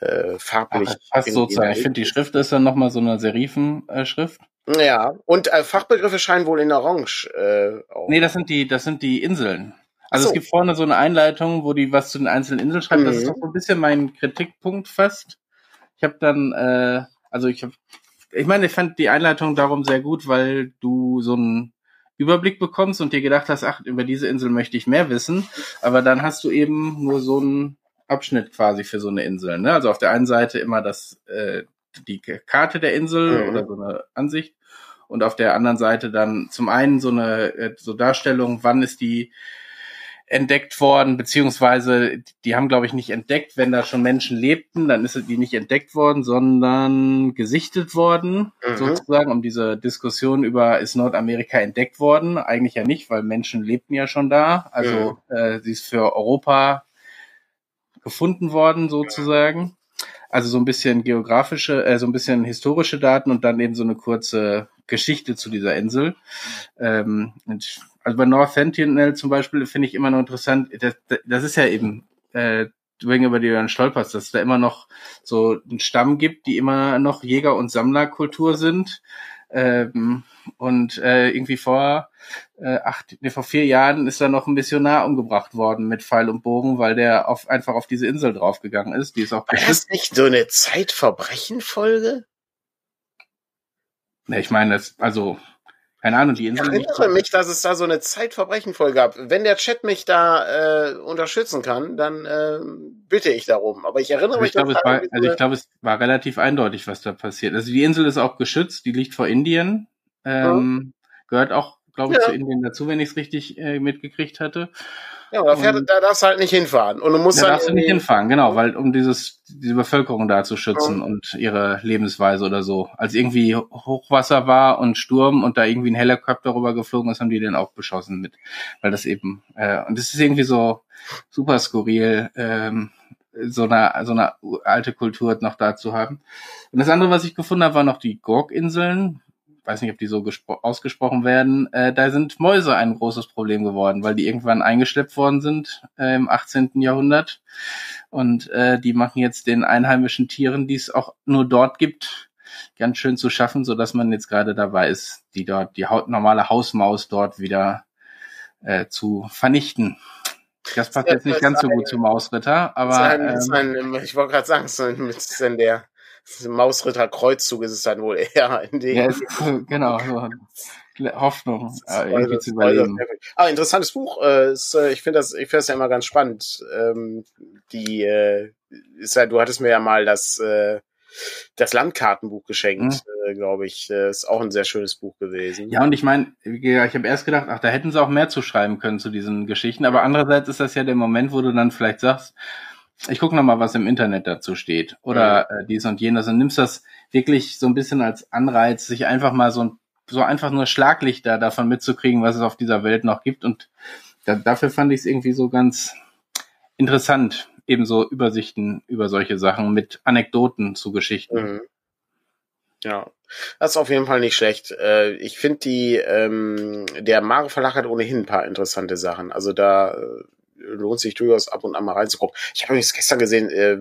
äh, farblich. Ach, fast sozusagen. Ich finde, die Schrift ist dann nochmal so eine Serifenschrift. Äh, ja, und äh, Fachbegriffe scheinen wohl in Orange. Äh, auch. Nee, das sind die, das sind die Inseln. Also so. es gibt vorne so eine Einleitung, wo die was zu den einzelnen Inseln schreiben. Mhm. Das ist mhm. doch so ein bisschen mein Kritikpunkt fast. Ich habe dann, äh, also ich habe, ich meine, ich fand die Einleitung darum sehr gut, weil du so einen Überblick bekommst und dir gedacht hast, ach, über diese Insel möchte ich mehr wissen. Aber dann hast du eben nur so einen Abschnitt quasi für so eine Insel. Ne? Also auf der einen Seite immer das, äh, die Karte der Insel mhm. oder so eine Ansicht und auf der anderen Seite dann zum einen so eine äh, so Darstellung, wann ist die entdeckt worden, beziehungsweise die haben, glaube ich, nicht entdeckt, wenn da schon Menschen lebten, dann ist die nicht entdeckt worden, sondern gesichtet worden, mhm. sozusagen, um diese Diskussion über, ist Nordamerika entdeckt worden? Eigentlich ja nicht, weil Menschen lebten ja schon da. Also mhm. äh, sie ist für Europa gefunden worden, sozusagen. Also so ein bisschen geografische, äh, so ein bisschen historische Daten und dann eben so eine kurze Geschichte zu dieser Insel. Ähm, also bei North Sentinel zum Beispiel finde ich immer noch interessant, das, das ist ja eben, äh, wegen über die du dann stolperst, dass es da immer noch so einen Stamm gibt, die immer noch Jäger- und Sammlerkultur sind. Ähm, und äh, irgendwie vor äh, acht, nee, vor vier Jahren ist da noch ein Missionar umgebracht worden mit Pfeil und Bogen, weil der auf, einfach auf diese Insel draufgegangen ist. Die ist auch War das nicht so eine Zeitverbrechen-Folge? Ne, ich meine, das, also keine Ahnung, die Insel. Ich erinnere mich, dass es da so eine Zeitverbrechen-Folge gab. Wenn der Chat mich da äh, unterstützen kann, dann äh, bitte ich darum. Aber ich erinnere also mich. Ich glaube, es war, also ich glaube, es war relativ eindeutig, was da passiert. Also die Insel ist auch geschützt, die liegt vor Indien, ähm, ja. gehört auch, glaube ich, ja. zu Indien dazu, wenn ich es richtig äh, mitgekriegt hatte. Ja, aber da, fährt, da darfst du halt nicht hinfahren. Und du musst da darfst du nicht hinfahren, genau, weil um dieses diese Bevölkerung da zu schützen ja. und ihre Lebensweise oder so. Als irgendwie Hochwasser war und Sturm und da irgendwie ein Helikopter rüber geflogen ist, haben die den auch beschossen mit, weil das eben äh, und das ist irgendwie so super skurril. Ähm, so eine, so eine alte Kultur noch da zu haben. Und das andere, was ich gefunden habe, war noch die Gorg-Inseln, weiß nicht, ob die so ausgesprochen werden, äh, da sind Mäuse ein großes Problem geworden, weil die irgendwann eingeschleppt worden sind äh, im 18. Jahrhundert. Und äh, die machen jetzt den einheimischen Tieren, die es auch nur dort gibt, ganz schön zu schaffen, so dass man jetzt gerade dabei ist, die dort, die normale Hausmaus dort wieder äh, zu vernichten. Das passt jetzt nicht ganz so gut zum Mausritter, aber. Sein, ähm, sein, ich wollte gerade sagen, so mit der Mausritter Kreuzzug ist es dann wohl eher in dem. Ja, ist, genau, so Hoffnung, äh, irgendwie zu überleben. Ah, interessantes Buch. Äh, ist, äh, ich finde das, ich finde das ja immer ganz spannend. Ähm, die äh, ist ja, du hattest mir ja mal das äh, das Landkartenbuch geschenkt, mhm. äh, glaube ich. Äh, ist auch ein sehr schönes Buch gewesen. Ja, und ich meine, ich habe erst gedacht, ach, da hätten sie auch mehr zu schreiben können zu diesen Geschichten. Aber andererseits ist das ja der Moment, wo du dann vielleicht sagst, ich gucke nochmal, was im Internet dazu steht oder mhm. äh, dies und jenes und nimmst das wirklich so ein bisschen als Anreiz, sich einfach mal so ein so einfach nur Schlaglichter davon mitzukriegen, was es auf dieser Welt noch gibt und da, dafür fand ich es irgendwie so ganz interessant, ebenso Übersichten über solche Sachen mit Anekdoten zu Geschichten. Mhm. Ja, das ist auf jeden Fall nicht schlecht. Äh, ich finde die, ähm, der Mare Verlag hat ohnehin ein paar interessante Sachen. Also da äh, lohnt sich durchaus ab und an mal reinzugucken. Ich habe übrigens gestern gesehen, äh,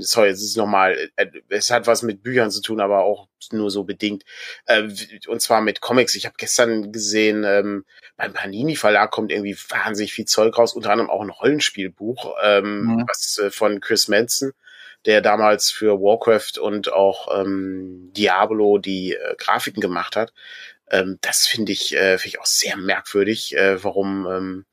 sorry, es ist nochmal, äh, es hat was mit Büchern zu tun, aber auch nur so bedingt. Äh, und zwar mit Comics. Ich habe gestern gesehen, ähm, beim Panini Verlag kommt irgendwie wahnsinnig viel Zeug raus, unter anderem auch ein Rollenspielbuch, ähm, mhm. was äh, von Chris Manson der damals für Warcraft und auch ähm, Diablo die äh, Grafiken gemacht hat. Ähm, das finde ich, äh, finde ich auch sehr merkwürdig, äh, warum ähm,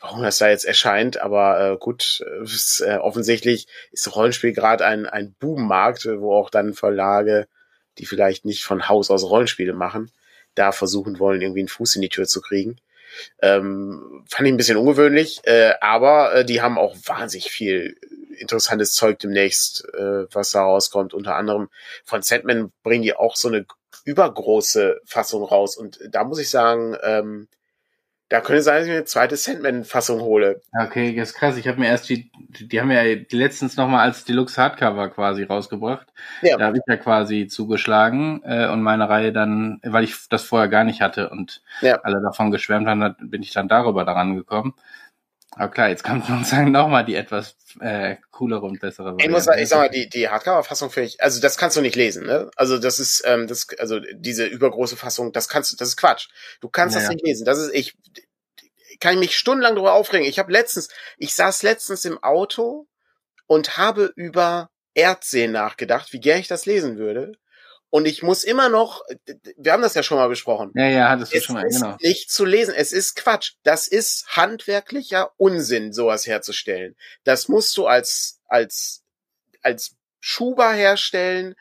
warum das da jetzt erscheint, aber äh, gut, ist, äh, offensichtlich ist Rollenspiel gerade ein, ein Boommarkt, wo auch dann Verlage, die vielleicht nicht von Haus aus Rollenspiele machen, da versuchen wollen, irgendwie einen Fuß in die Tür zu kriegen. Ähm, fand ich ein bisschen ungewöhnlich, äh, aber äh, die haben auch wahnsinnig viel interessantes Zeug demnächst, äh, was da rauskommt. Unter anderem von Sandman bringen die auch so eine übergroße Fassung raus. Und da muss ich sagen, ähm, da könnte sein, dass ich mir eine zweite Sandman-Fassung hole. Okay, das ist krass. Ich habe mir erst die, die haben ja letztens nochmal als Deluxe Hardcover quasi rausgebracht. Ja. Da habe ich ja quasi zugeschlagen äh, und meine Reihe dann, weil ich das vorher gar nicht hatte und ja. alle davon geschwärmt haben, bin ich dann darüber daran gekommen. Aber klar, jetzt kommt sozusagen nochmal die etwas äh, coolere und bessere Variante. Ich muss sagen, ich sag mal, die, die Hardcover-Fassung finde ich, also das kannst du nicht lesen, ne? Also das ist, ähm, das, also diese übergroße Fassung, das kannst du, das ist Quatsch. Du kannst naja. das nicht lesen. Das ist, ich kann mich stundenlang darüber aufregen. Ich habe letztens, ich saß letztens im Auto und habe über Erdseen nachgedacht, wie gern ich das lesen würde. Und ich muss immer noch, wir haben das ja schon mal besprochen. Ja, ja, hattest du es schon mal, genau. ist nicht zu lesen. Es ist Quatsch. Das ist handwerklicher Unsinn, sowas herzustellen. Das musst du als, als, als Schuber herstellen,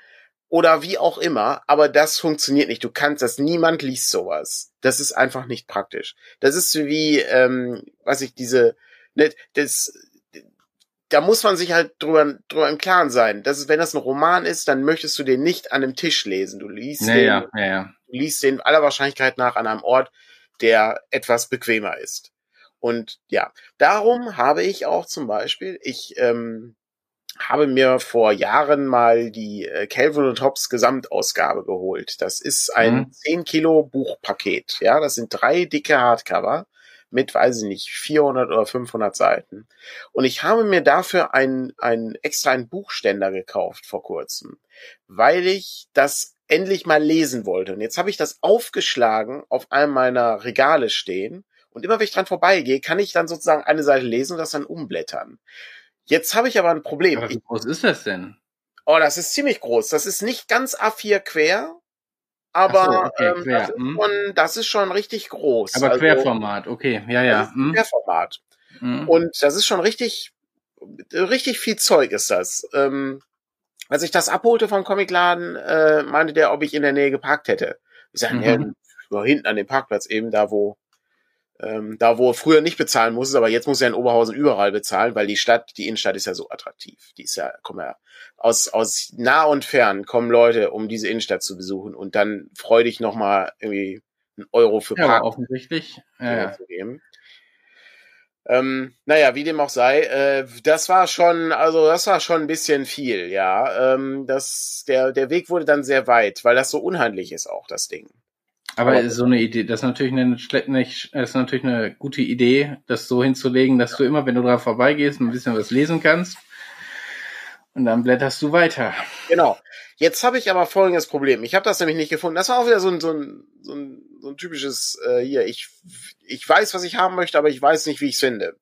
oder wie auch immer, aber das funktioniert nicht. Du kannst das, niemand liest sowas. Das ist einfach nicht praktisch. Das ist wie, ähm, was ich diese, ne, das, da muss man sich halt drüber, drüber im Klaren sein. Das ist, wenn das ein Roman ist, dann möchtest du den nicht an einem Tisch lesen. Du liest Ja, den, ja, ja, ja. du liest den aller Wahrscheinlichkeit nach an einem Ort, der etwas bequemer ist. Und ja, darum habe ich auch zum Beispiel, ich ähm, habe mir vor Jahren mal die äh, Calvin und Hobbes Gesamtausgabe geholt. Das ist ein Mhm. 10 Kilo Buchpaket. Ja, das sind drei dicke Hardcover mit, weiß ich nicht, 400 oder 500 Seiten. Und ich habe mir dafür ein, ein extra einen Buchständer gekauft vor kurzem, weil ich das endlich mal lesen wollte. Und jetzt habe ich das aufgeschlagen auf einem meiner Regale stehen. Und immer wenn ich dran vorbeigehe, kann ich dann sozusagen eine Seite lesen und das dann umblättern. Jetzt habe ich aber ein Problem. Aber wie groß ist das denn? oh, das ist ziemlich groß. Das ist nicht ganz A4 quer, aber so, okay, ähm, das, ist hm. schon, das ist schon richtig groß. Aber Also, Querformat, okay, ja, ja. ist ein hm, Querformat. hm. Und das ist schon richtig, richtig viel Zeug ist das. Ähm, als ich das abholte vom Comicladen, äh, meinte der, ob ich in der Nähe geparkt hätte. Ich sage, Mhm. ja, hinten an dem Parkplatz eben, da wo, ähm, da wo er früher nicht bezahlen musste, aber jetzt muss er in Oberhausen überall bezahlen, weil die Stadt, die Innenstadt ist ja so attraktiv. Die ist ja, kommen ja aus, aus nah und fern kommen Leute, um diese Innenstadt zu besuchen und dann freudig nochmal irgendwie einen Euro für ja, Park aber offensichtlich. Ja, ja. zu geben. Ähm, naja, wie dem auch sei, äh, das war schon, also das war schon ein bisschen viel, ja. Ähm, das, der, der Weg wurde dann sehr weit, weil das so unhandlich ist auch, das Ding. Aber Aber- so eine Idee, das ist natürlich eine nicht, ist natürlich eine gute Idee, das so hinzulegen, dass du immer, wenn du dran vorbeigehst, ein bisschen was lesen kannst. Und dann blätterst du weiter. Genau. Jetzt habe ich aber folgendes Problem. Ich habe das nämlich nicht gefunden. Das war auch wieder so ein, so ein, so ein, so ein typisches äh, hier. Ich, ich weiß, was ich haben möchte, aber ich weiß nicht, wie ich es finde.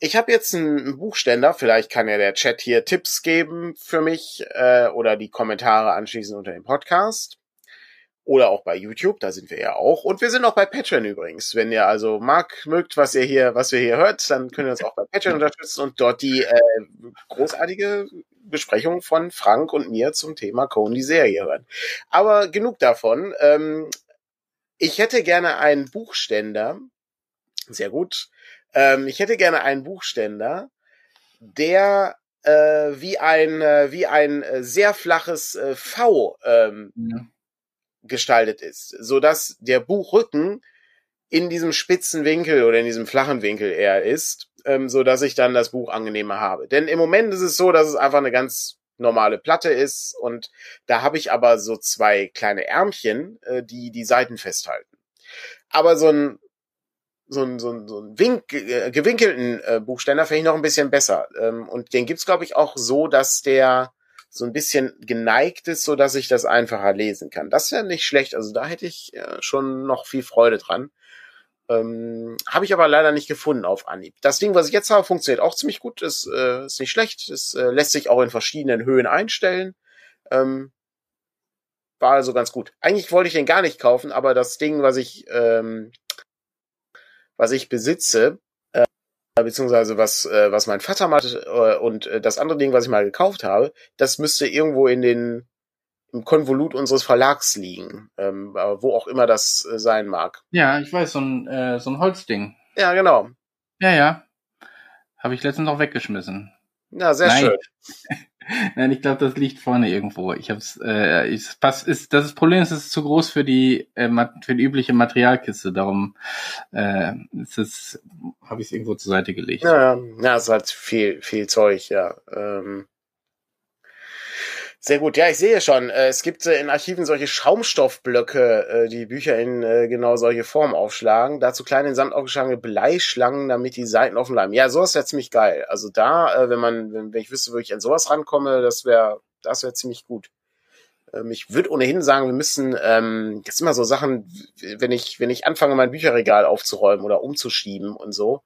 Ich habe jetzt einen, einen Buchständer. Vielleicht kann ja der Chat hier Tipps geben für mich äh, oder die Kommentare anschließend unter dem Podcast. Oder auch bei YouTube, da sind wir ja auch. Und wir sind auch bei Patreon übrigens. Wenn ihr also mag, mögt, was ihr hier, was wir hier hört, dann könnt ihr uns auch bei Patreon unterstützen und dort die äh, großartige Besprechung von Frank und mir zum Thema Cohen die Serie hören. Aber genug davon. Ähm, ich hätte gerne einen Buchständer. Sehr gut. Ähm, ich hätte gerne einen Buchständer, der äh, wie ein äh, wie ein äh, sehr flaches äh, V ähm, Ja. Gestaltet ist, so dass der Buchrücken in diesem spitzen Winkel oder in diesem flachen Winkel eher ist, ähm, so dass ich dann das Buch angenehmer habe. Denn im Moment ist es so, dass es einfach eine ganz normale Platte ist und da habe ich aber so zwei kleine Ärmchen, äh, die die Seiten festhalten. Aber so ein so ein, so ein, so ein Wink, äh, gewinkelten äh, Buchständer finde ich noch ein bisschen besser. Ähm, und den gibt's glaube ich, auch so, dass der so ein bisschen geneigt ist, so dass ich das einfacher lesen kann. Das wäre nicht schlecht. Also da hätte ich äh, schon noch viel Freude dran. Ähm, habe ich aber leider nicht gefunden auf Anhieb. Das Ding, was ich jetzt habe, funktioniert auch ziemlich gut. Ist, äh, ist nicht schlecht. Es äh, lässt sich auch in verschiedenen Höhen einstellen. Ähm, war also ganz gut. Eigentlich wollte ich den gar nicht kaufen, aber das Ding, was ich, ähm, was ich besitze, beziehungsweise was, äh, was mein Vater mal äh, und äh, das andere Ding, was ich mal gekauft habe, das müsste irgendwo in den im Konvolut unseres Verlags liegen, ähm, aber wo auch immer das äh, sein mag. Ja, ich weiß, so ein, äh, so ein Holzding. Ja, genau. Ja, ja. Habe ich letztens noch weggeschmissen. Ja, sehr Nein. schön. Nein, ich glaube, das liegt vorne irgendwo. Ich hab's, äh, ich, es passt, ist, das Problem ist, es ist zu groß für die, äh, für die übliche Materialkiste. Darum äh, ist es, habe ich es irgendwo zur Seite gelegt. Ja, ja, ja, es hat viel, viel Zeug, ja. Ähm, sehr gut. Ja, ich sehe schon, äh, es gibt äh, in Archiven solche Schaumstoffblöcke, äh, die Bücher in genau solche Form aufschlagen. Dazu kleine in Samt aufgeschlagene Bleischlangen, damit die Seiten offen bleiben. Ja, sowas wäre ziemlich geil. Also da, wenn man, wenn, wenn ich wüsste, wo ich an sowas rankomme, das wäre, das wäre ziemlich gut. Ähm, ich würde ohnehin sagen, wir müssen, ähm, das sind immer so Sachen, wenn ich, wenn ich anfange, mein Bücherregal aufzuräumen oder umzuschieben und so,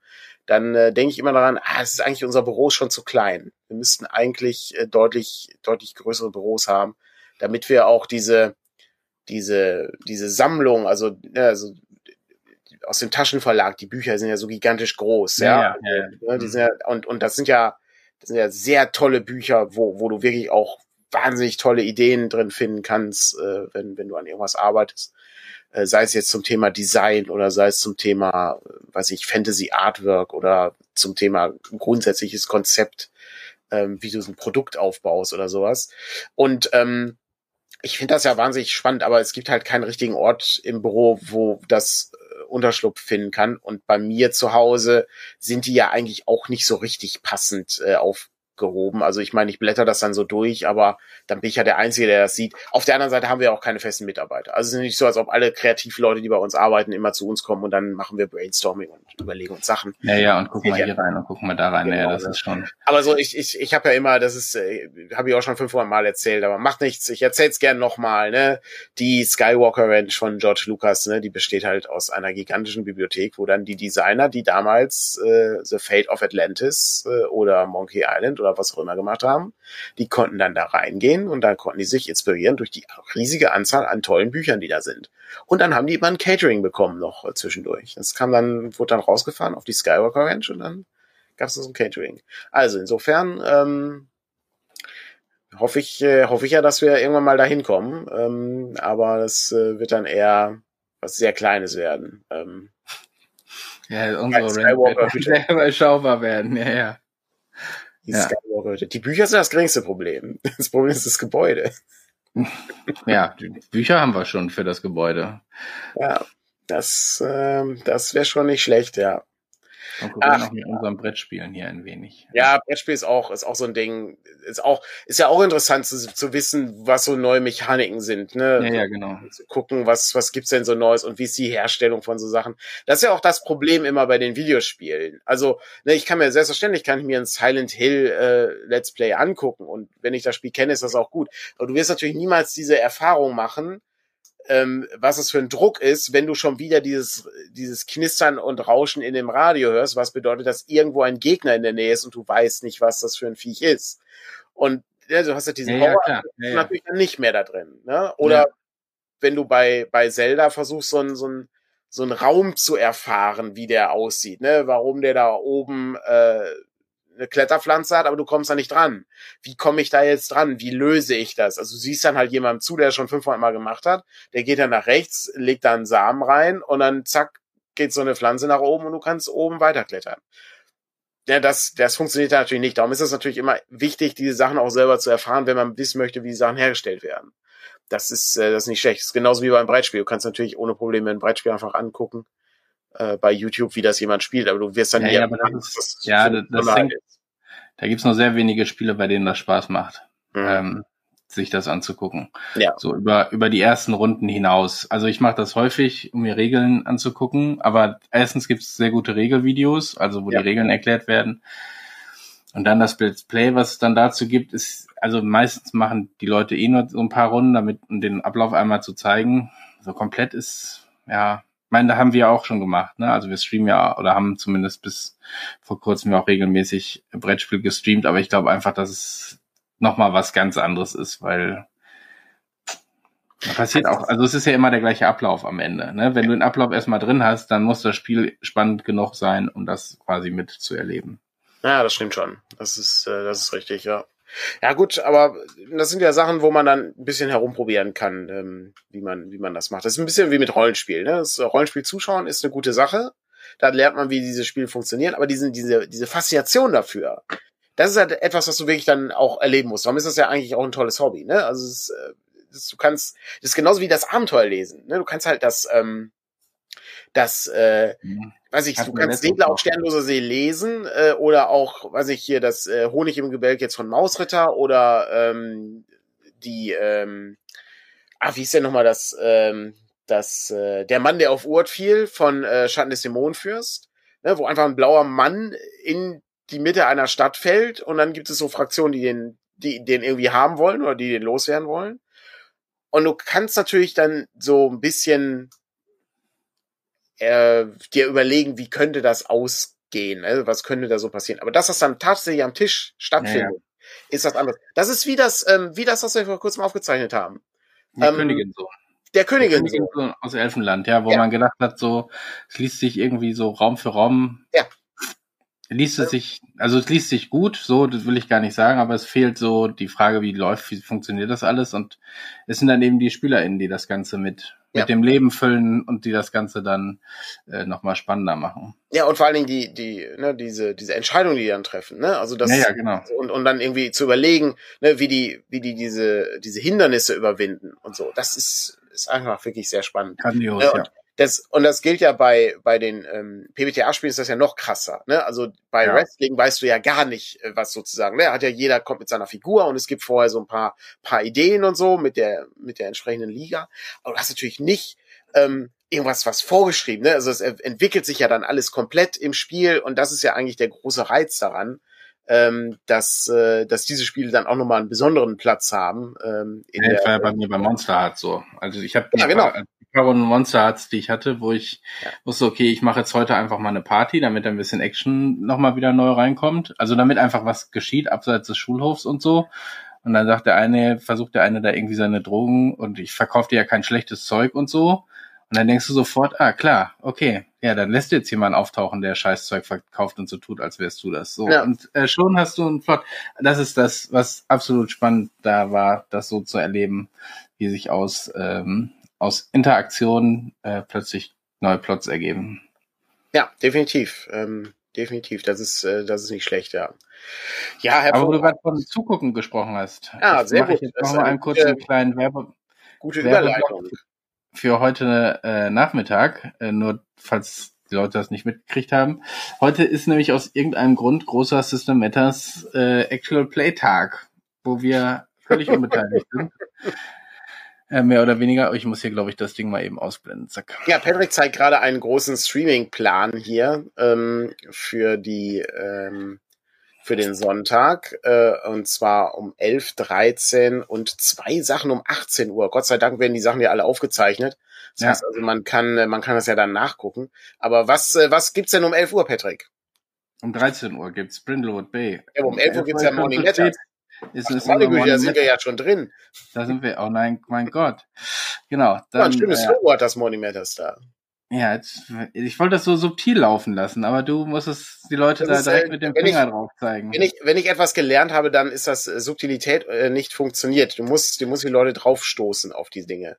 dann äh, denke ich immer daran, ah, es ist eigentlich unser Büro schon zu klein. Wir müssten eigentlich äh, deutlich, deutlich größere Büros haben, damit wir auch diese, diese, diese Sammlung, also, ja, also aus dem Taschenverlag, die Bücher sind ja so gigantisch groß, ja. Ja, ja, ja. Ne, die sind ja und, und das sind ja, das sind ja sehr tolle Bücher, wo, wo du wirklich auch wahnsinnig tolle Ideen drin finden kannst, äh, wenn, wenn du an irgendwas arbeitest. Äh, sei es jetzt zum Thema Design oder sei es zum Thema, äh, weiß ich, Fantasy Artwork oder zum Thema grundsätzliches Konzept, ähm, wie du so ein Produkt aufbaust oder sowas. Und ähm, ich finde das ja wahnsinnig spannend, aber es gibt halt keinen richtigen Ort im Büro, wo das äh, Unterschlupf finden kann. Und bei mir zu Hause sind die ja eigentlich auch nicht so richtig passend äh, auf gehoben. Also ich meine, ich blätter das dann so durch, aber dann bin ich ja der Einzige, der das sieht. Auf der anderen Seite haben wir auch keine festen Mitarbeiter. Also es ist nicht so, als ob alle Kreativleute, die bei uns arbeiten, immer zu uns kommen und dann machen wir Brainstorming und überlegen uns Sachen. Ja, ja, und gucken mal hier rein und gucken mal da rein. Genau, ja, das ist schon. Aber so, ich, ich, ich habe ja immer, das ist, äh, habe ich auch schon 500 Mal erzählt, aber macht nichts. Ich erzähl's gern nochmal, ne? Die Skywalker Ranch von George Lucas, ne? Die besteht halt aus einer gigantischen Bibliothek, wo dann die Designer, die damals äh, The Fate of Atlantis äh, oder Monkey Island oder was auch immer gemacht haben. Die konnten dann da reingehen und dann konnten die sich inspirieren durch die riesige Anzahl an tollen Büchern, die da sind. Und dann haben die immer ein Catering bekommen noch äh, zwischendurch. Das kam dann, wurde dann rausgefahren auf die Skywalker Ranch und dann gab es so ein Catering. Also insofern ähm, hoffe ich, äh, hoffe ich ja, dass wir irgendwann mal dahin kommen. Ähm, aber das äh, wird dann eher was sehr Kleines werden. Ähm, ja, unsere Skywalker wird überschaubar werden, ja, ja. Die ja. Die Bücher sind das geringste Problem. Das Problem ist das Gebäude. Ja, die Bücher haben wir schon für das Gebäude. Ja, das, ähm, das wäre schon nicht schlecht, ja. Gucken wir noch mit unserem Brettspielen hier ein wenig. Ja, Brettspiel ist auch, ist auch so ein Ding, ist auch, ist ja auch interessant zu, zu wissen, was so neue Mechaniken sind, ne? Ja, ja, genau. Zu gucken, was, was gibt's denn so Neues und wie ist die Herstellung von so Sachen. Das ist ja auch das Problem immer bei den Videospielen. Also, ne, ich kann mir, selbstverständlich kann ich mir ein Silent Hill, äh, Let's Play angucken und wenn ich das Spiel kenne, ist das auch gut. Aber du wirst natürlich niemals diese Erfahrung machen, ähm, was es für ein Druck ist, wenn du schon wieder dieses, dieses Knistern und Rauschen in dem Radio hörst, was bedeutet, dass irgendwo ein Gegner in der Nähe ist und du weißt nicht, was das für ein Viech ist. Und ja, du hast ja diesen ja, Horror ja, ja, natürlich dann nicht mehr da drin. Ne? Oder wenn du bei, bei Zelda versuchst, so ein, so ein so einen Raum zu erfahren, wie der aussieht, ne? Warum der da oben äh, eine Kletterpflanze hat, aber du kommst da nicht dran. Wie komme ich da jetzt dran? Wie löse ich das? Also du siehst dann halt jemandem zu, der schon 500 Mal gemacht hat, der geht dann nach rechts, legt da einen Samen rein und dann zack, geht so eine Pflanze nach oben und du kannst oben weiterklettern. Ja, das, das funktioniert da natürlich nicht. Darum ist es natürlich immer wichtig, diese Sachen auch selber zu erfahren, wenn man wissen möchte, wie die Sachen hergestellt werden. Das ist, äh, das ist nicht schlecht. Das ist genauso wie beim Brettspiel. Du kannst natürlich ohne Probleme ein Brettspiel einfach angucken äh, bei YouTube, wie das jemand spielt, aber du wirst dann ja, ja, aber das ist, das ja, das, das hängt, da gibt's nur sehr wenige Spiele, bei denen das Spaß macht, mhm. ähm, sich das anzugucken. Ja. So über über die ersten Runden hinaus. Also ich mache das häufig, um mir Regeln anzugucken, aber erstens gibt's sehr gute Regelvideos, also wo ja. die Regeln erklärt werden. Und dann das Play, was es dann dazu gibt, ist, also meistens machen die Leute eh nur so ein paar Runden, damit um den Ablauf einmal zu zeigen. So komplett ist, ja, meine, da haben wir auch schon gemacht, ne? Also wir streamen ja oder haben zumindest bis vor kurzem ja auch regelmäßig Brettspiel gestreamt, aber ich glaube einfach, dass es nochmal was ganz anderes ist, weil passiert auch, also es ist ja immer der gleiche Ablauf am Ende. Ne? Wenn du den Ablauf erstmal drin hast, dann muss das Spiel spannend genug sein, um das quasi mitzuerleben. Ja, das stimmt schon. Das ist, äh, das ist richtig, ja. Ja gut, aber das sind ja Sachen, wo man dann ein bisschen herumprobieren kann, ähm, wie man wie man das macht. Das ist ein bisschen wie mit Rollenspiel. Ne? Das Rollenspiel zuschauen ist eine gute Sache. Da lernt man, wie dieses Spiel funktioniert. Aber diese diese diese Faszination dafür, das ist halt etwas, was du wirklich dann auch erleben musst. Darum ist das ja eigentlich auch ein tolles Hobby. Ne? Also es, äh, das, du kannst, das ist genauso wie das Abenteuer lesen. Ne? Du kannst halt das ähm, das, äh, mhm. Weiß ich, Hat du kannst Segler auf sternloser See lesen äh, oder auch, weiß ich hier, das äh, Honig im Gebälk jetzt von Mausritter oder ähm, die, ähm, ah, wie ist denn nochmal das, ähm, das, äh, der Mann, der auf Urt fiel von äh, Schatten des Dämonenfürst, ne, wo einfach ein blauer Mann in die Mitte einer Stadt fällt und dann gibt es so Fraktionen, die den, die den irgendwie haben wollen oder die den loswerden wollen. Und du kannst natürlich dann so ein bisschen äh, dir überlegen, wie könnte das ausgehen, ne? was könnte da so passieren. Aber dass das dann tatsächlich am Tisch stattfindet, ja, ja. ist das anders. Das ist wie das, ähm, wie das, was wir vor kurzem aufgezeichnet haben. Ähm, Königin so. Der Königin, der Königin so. aus Elfenland, ja, wo ja. man gedacht hat, so, es liest sich irgendwie so Raum für Raum. Ja. Liest es sich, also es liest sich gut, so, das will ich gar nicht sagen, aber es fehlt so die Frage, wie läuft, wie funktioniert das alles und es sind dann eben die SpielerInnen, die das Ganze mit, ja. mit dem Leben füllen und die das Ganze dann äh, nochmal spannender machen. Ja, und vor allen Dingen die, die, ne, diese, diese Entscheidung, die, die dann treffen, ne? Also das ja, ja, genau. und, und dann irgendwie zu überlegen, ne, wie die, wie die diese, diese Hindernisse überwinden und so. Das ist, ist einfach wirklich sehr spannend. Grandios, ja. ja. Das, und das gilt ja bei, bei den ähm, PBTA-Spielen ist das ja noch krasser. Ne? Also bei ja. Wrestling weißt du ja gar nicht, äh, was sozusagen. Ne? Hat ja jeder kommt mit seiner Figur und es gibt vorher so ein paar, paar Ideen und so mit der, mit der entsprechenden Liga. Aber du hast natürlich nicht ähm, irgendwas was vorgeschrieben. Ne? Also es entwickelt sich ja dann alles komplett im Spiel und das ist ja eigentlich der große Reiz daran, ähm, dass, äh, dass diese Spiele dann auch nochmal einen besonderen Platz haben. Ähm, in ja, der, war ja bei mir bei Monster Heart so. Also ich habe ja, genau. Carbon Monster Hearts, die ich hatte, wo ich ja. wusste, okay, ich mache jetzt heute einfach mal eine Party, damit ein bisschen Action nochmal wieder neu reinkommt. Also damit einfach was geschieht, abseits des Schulhofs und so. Und dann sagt der eine, versucht der eine da irgendwie seine Drogen und ich verkaufe dir ja kein schlechtes Zeug und so. Und dann denkst du sofort, ah klar, okay, ja, dann lässt jetzt jemand auftauchen, der Scheißzeug verkauft und so tut, als wärst du das. So. Ja. Und äh, schon hast du einen Plot. Das ist das, was absolut spannend da war, das so zu erleben, wie sich aus ähm, aus Interaktionen äh, plötzlich neue Plots ergeben. Ja, definitiv. Ähm, definitiv. Das ist, äh, das ist nicht schlecht, ja. Ja, Herr Aber wo du gerade von Zugucken gesprochen hast. Ja, das sehr gut. Ich jetzt noch mal einen kurzen kleinen Werbe gute Überleitung. Für heute äh, Nachmittag, äh, nur falls die Leute das nicht mitgekriegt haben. Heute ist nämlich aus irgendeinem Grund großer System Matters äh, Actual Play Tag, wo wir völlig unbeteiligt sind. Äh, mehr oder weniger. Ich muss hier, glaube ich, das Ding mal eben ausblenden. Zack. Ja, Patrick zeigt gerade einen großen Streaming-Plan hier ähm, für die ähm, für den Sonntag äh, und zwar um 11, 13 und zwei Sachen um 18 Uhr. Gott sei Dank werden die Sachen ja alle aufgezeichnet. Das ja. heißt also, man kann man kann das ja dann nachgucken. Aber was äh, was gibt's denn um 11 Uhr, Patrick? Um 13 Uhr gibt's Brindlewood Bay. Ja, um 11 Uhr gibt's ja Morning Letters. Ist, Ach, ist meine Güte, da sind wir ja schon drin. Da sind wir, oh nein, mein Gott. Genau. Dann, ja, ein schönes äh, hat das Money Matters da. Ja, jetzt, ich wollte das so subtil laufen lassen, aber du musst es die Leute das da direkt äh, mit dem Finger ich, drauf zeigen. Wenn ich, wenn ich etwas gelernt habe, dann ist das äh, Subtilität äh, nicht funktioniert. Du musst, du musst die Leute draufstoßen auf die Dinge.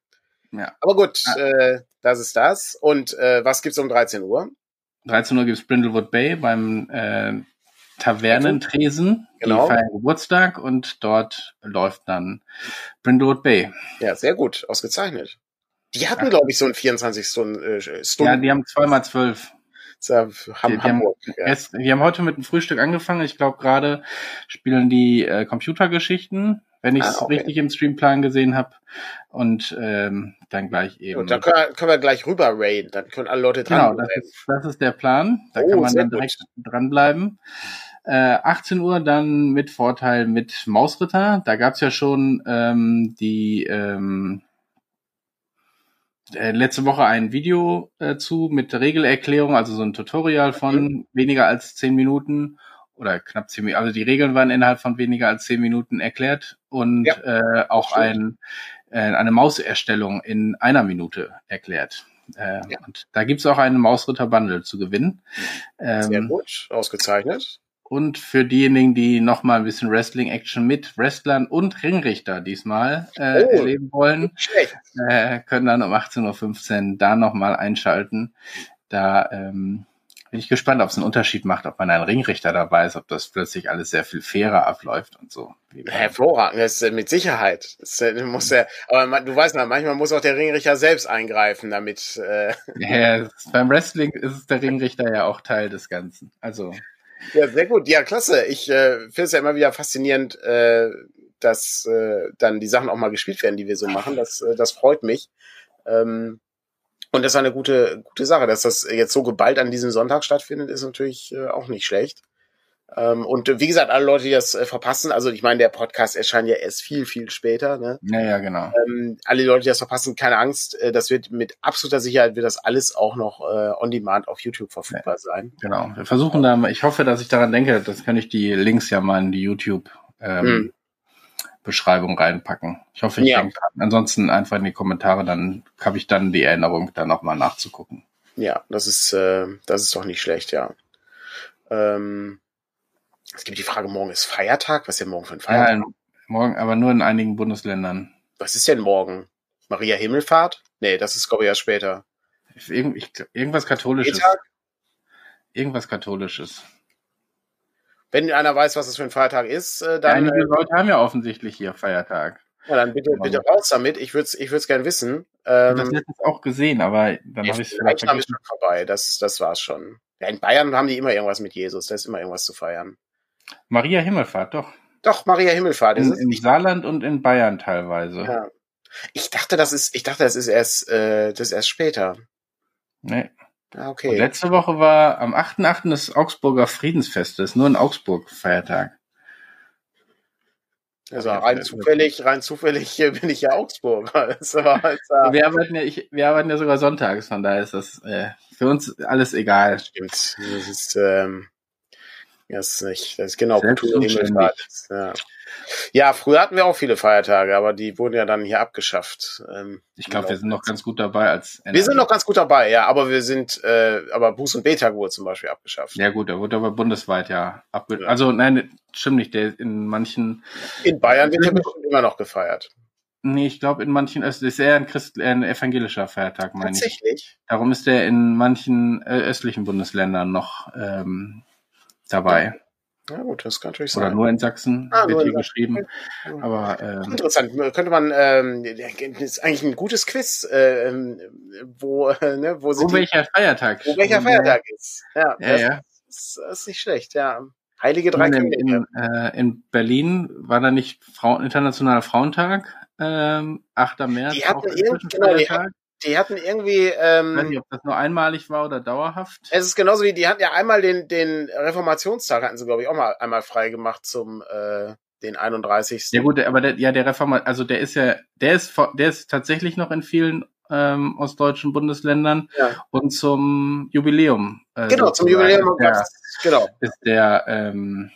Ja. Aber gut, ah. äh, das ist das. Und äh, was gibt's um 13 Uhr? 13 Uhr gibt's Brindlewood Bay beim äh, Tavernentresen. Genau. Die feiern Geburtstag und dort läuft dann Brindlewood Bay. Ja, sehr gut, ausgezeichnet. Die hatten, glaube ich, so ein 24 Stunden. Äh, Stunden. Ja, die haben zweimal zwölf. Die, die, Hamburg, haben, ja. erst, die haben heute mit dem Frühstück angefangen. Ich glaube, gerade spielen die äh, Computergeschichten, wenn ich es ah, okay. richtig im Streamplan gesehen habe. Und ähm, dann gleich eben. Und dann können wir, können wir gleich rüber raiden. Dann können alle Leute dran. Genau, das ist, das ist der Plan. Da oh, kann man dann direkt gut. dranbleiben. Äh, 18 Uhr dann mit Vorteil mit Mausritter. Da gab's ja schon ähm, die ähm, äh, letzte Woche ein Video äh, zu mit Regelerklärung, also so ein Tutorial von mhm. weniger als zehn Minuten oder knapp zehn Minuten. Also die Regeln waren innerhalb von weniger als zehn Minuten erklärt und ja, äh, auch ein, äh, eine Mauserstellung in einer Minute erklärt. Äh, ja. Und da gibt's auch einen Mausritter-Bundle zu gewinnen. Ähm, Sehr gut, ausgezeichnet. Und für diejenigen, die noch mal ein bisschen Wrestling-Action mit Wrestlern und Ringrichter diesmal äh, oh, erleben wollen, äh, können dann um 18.15 Uhr da noch mal einschalten. Da ähm, bin ich gespannt, ob es einen Unterschied macht, ob man einen Ringrichter dabei ist, ob das plötzlich alles sehr viel fairer abläuft und so. Hervorragend, das ist mit Sicherheit. Das muss ja, aber du weißt noch, manchmal muss auch der Ringrichter selbst eingreifen, damit. Äh ja, beim Wrestling ist der Ringrichter ja auch Teil des Ganzen. Also ja, sehr gut. Ja, klasse. Ich äh, finde es ja immer wieder faszinierend, äh, dass äh, dann die Sachen auch mal gespielt werden, die wir so machen. Das, äh, das freut mich. Ähm, und das ist eine gute, gute Sache. Dass das jetzt so geballt an diesem Sonntag stattfindet, ist natürlich äh, auch nicht schlecht. Ähm, und wie gesagt, alle Leute, die das äh, verpassen, also ich meine, der Podcast erscheint ja erst viel, viel später. Ne? Ja, ja, genau. Ähm, alle Leute, die das verpassen, keine Angst, äh, das wird mit absoluter Sicherheit wird das alles auch noch äh, on demand auf YouTube verfügbar sein. Genau. Wir versuchen da, ich hoffe, dass ich daran denke, das kann ich die Links ja mal in die YouTube ähm, hm. Beschreibung reinpacken. Ich hoffe, ich ja. denke dran. Ansonsten einfach in die Kommentare, dann habe ich dann die Erinnerung, da nochmal nachzugucken. Ja, das ist, äh, das ist doch nicht schlecht, ja. Ähm, es gibt die Frage, morgen ist Feiertag. Was ist denn morgen für ein Feiertag? Ja, morgen, aber nur in einigen Bundesländern. Was ist denn morgen? Maria Himmelfahrt? Nee, das ist, glaube ich, erst später. Irgend, ich, irgendwas Katholisches. Mittag? Irgendwas Katholisches. Wenn einer weiß, was das für ein Feiertag ist, äh, dann, Einige Leute haben ja offensichtlich hier Feiertag. ja, dann bitte, bitte raus damit. Ich würde es ich würd's gern wissen. Habe das Ähm, letztens auch gesehen, aber dann habe ich es vielleicht vergessen. schon vorbei. Das, das war's schon. Ja, in Bayern haben die immer irgendwas mit Jesus. Da ist immer irgendwas zu feiern. Maria Himmelfahrt, doch. Doch, Maria Himmelfahrt ist In. Im Saarland und in Bayern teilweise. Ja. Ich dachte, das ist, ich dachte, das ist erst, äh, das ist erst später. Nee. Ah, Und okay. letzte Woche war am 8.8. das Augsburger Friedensfest. Das ist nur in Augsburg Feiertag. Also rein zufällig, rein zufällig äh, bin ich ja Augsburger. Das war, Wir arbeiten ja, ich, wir arbeiten ja sogar sonntags, von daher ist das äh, für uns alles egal. stimmt. Das ist, ähm, das ist nicht, das ist genau Selbst Kultur und Himmelfahrt. Ja. ja, früher hatten wir auch viele Feiertage, aber die wurden ja dann hier abgeschafft. Ähm, Ich glaube, wir sind noch ganz gut dabei als Wir sind noch ganz gut dabei, ja, aber wir sind, äh, aber Buß- und B-Tag wurde zum Beispiel abgeschafft. Ja gut, da wurde aber bundesweit ja abge... Ja. Also nein, stimmt nicht. Der in manchen, In Bayern wird ja bestimmt immer noch gefeiert. nee, ich glaube in manchen, es ist eher ein, Christ, ein evangelischer Feiertag, meine ich. Tatsächlich. Darum ist der in manchen äh, östlichen Bundesländern noch ähm, dabei. Ja gut, das kann natürlich Oder sein. nur in Sachsen Ah, wird hier geschrieben. Aber ähm, Interessant. Könnte man, ähm, das ist eigentlich ein gutes Quiz, ähm, wo, äh, ne, wo wo welcher Feiertag? die, wo welcher Feiertag ist. Ja, Ja, das, ja. Ist, das ist nicht schlecht, ja. Heilige drei in, in, äh, in Berlin war da nicht Frau, Internationaler Frauentag, ähm, 8. März. Die hatten auch irgend- genau, die Feiertag. Die hatten irgendwie, Ich weiß nicht, ähm, ob das nur einmalig war oder dauerhaft. es ist genauso wie, die hatten ja einmal den, den Reformationstag, hatten sie, glaube ich, auch mal einmal frei gemacht zum, äh, den 31. Ja gut, aber der, ja, der Reformat, also der ist ja, der ist, der ist tatsächlich noch in vielen ähm, ostdeutschen Bundesländern Ja. und zum Jubiläum. Äh, Genau, zum Jubiläum. ist der, Genau. ist der ähm,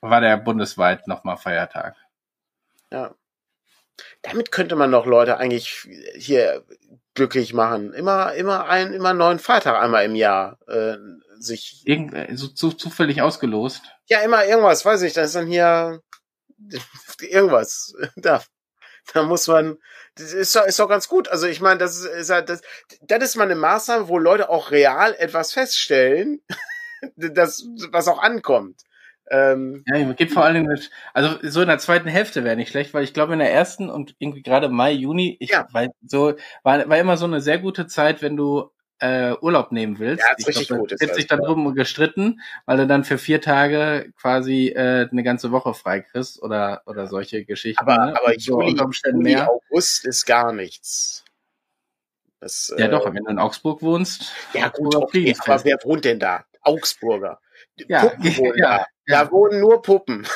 war der bundesweit nochmal Feiertag. Ja. Damit könnte man doch Leute eigentlich hier glücklich machen. Immer, immer einen, immer einen neuen Feiertag einmal im Jahr äh, sich. Irgend, äh, so zu, zufällig ausgelost. Ja, immer irgendwas, weiß ich. Das ist dann hier irgendwas. Da, da muss man. Das ist doch, ist doch ganz gut. Also ich meine, das ist, ist halt, das, das ist mal eine Maßnahme, wo Leute auch real etwas feststellen, das, was auch ankommt. Ähm, Ja, es gibt vor allen Dingen, mit- also so in der zweiten Hälfte wäre nicht schlecht, weil ich glaube in der ersten und irgendwie gerade Mai, Juni, ich Ja. weil so war, war immer so eine sehr gute Zeit, wenn du äh, Urlaub nehmen willst. Ja, ist ich richtig glaub, gut, wird das, sich dann ja. drum gestritten, weil du dann für vier Tage quasi äh, eine ganze Woche frei kriegst oder oder solche Geschichten. aber, ne? aber so Juli, Juli, mehr. August ist gar nichts. Das, Ja äh, doch, wenn du in Augsburg wohnst. Ja gut, okay, aber wer wohnt denn da? Augsburger. Ja, Puppen wohnen ja, da. ja. Da wohnen nur Puppen.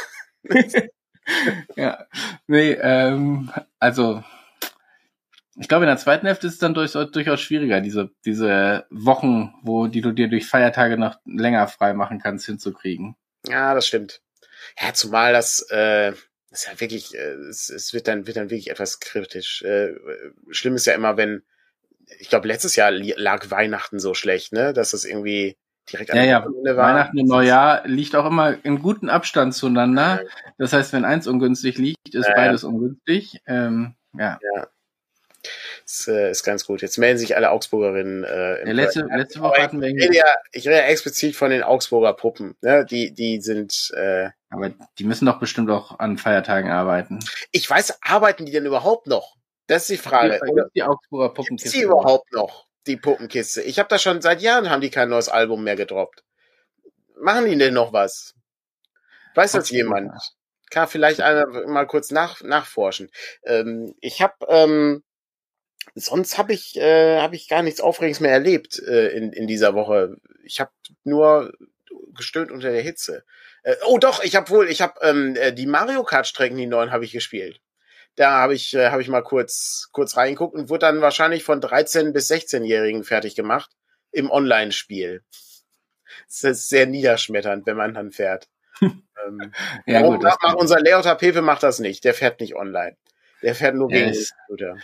Ja, nee, ähm, also ich glaube, in der zweiten Hälfte ist es dann durch, durchaus schwieriger, diese, diese Wochen, wo die du dir durch Feiertage noch länger frei machen kannst, hinzukriegen. Ja, das stimmt. Ja, zumal das, äh, ist ja wirklich, äh, es, es wird dann, wird dann wirklich etwas kritisch. Äh, schlimm ist ja immer, wenn, ich glaube, letztes Jahr lag Weihnachten so schlecht, ne, dass das irgendwie direkt Ja, ja, Wochenende war. Weihnachten und Neujahr liegt auch immer in guten Abstand zueinander. Das heißt, wenn eins ungünstig liegt, ist Ja, ja. beides ungünstig. Ähm, ja. Das äh, ist ganz gut. Jetzt melden sich alle Augsburgerinnen. Äh, ja letzte, letzte Woche hatten wir ich rede ja, ich rede ja explizit von den Augsburger Puppen. Ne? Die, die sind, äh, aber die müssen doch bestimmt auch an Feiertagen arbeiten. ich weiß, arbeiten die denn überhaupt noch? Das ist die Frage. Die, Oder die Augsburger Gibt Puppenkiste. sie überhaupt noch, die Puppenkiste? Ich habe da schon seit Jahren haben die kein neues Album mehr gedroppt. Machen die denn noch was? Weiß das jemand? Kann vielleicht einer mal kurz nach, nachforschen. Ähm, ich habe ähm, sonst habe ich äh, habe ich gar nichts Aufregendes mehr erlebt äh, in, in dieser Woche. Ich habe nur gestöhnt unter der Hitze. Äh, oh doch, ich habe wohl, ich habe ähm, äh, die Mario Kart Strecken, die neuen, habe ich gespielt. Da habe ich äh, habe ich mal kurz kurz reingeguckt und wurde dann wahrscheinlich von 13 bis 16-Jährigen fertig gemacht im Online-Spiel. Das ist sehr niederschmetternd, wenn man dann fährt. ähm, Ja, gut, das, macht unser Leota Pepe macht das nicht. Der fährt nicht online. Der fährt nur Ja, gegen den Computer.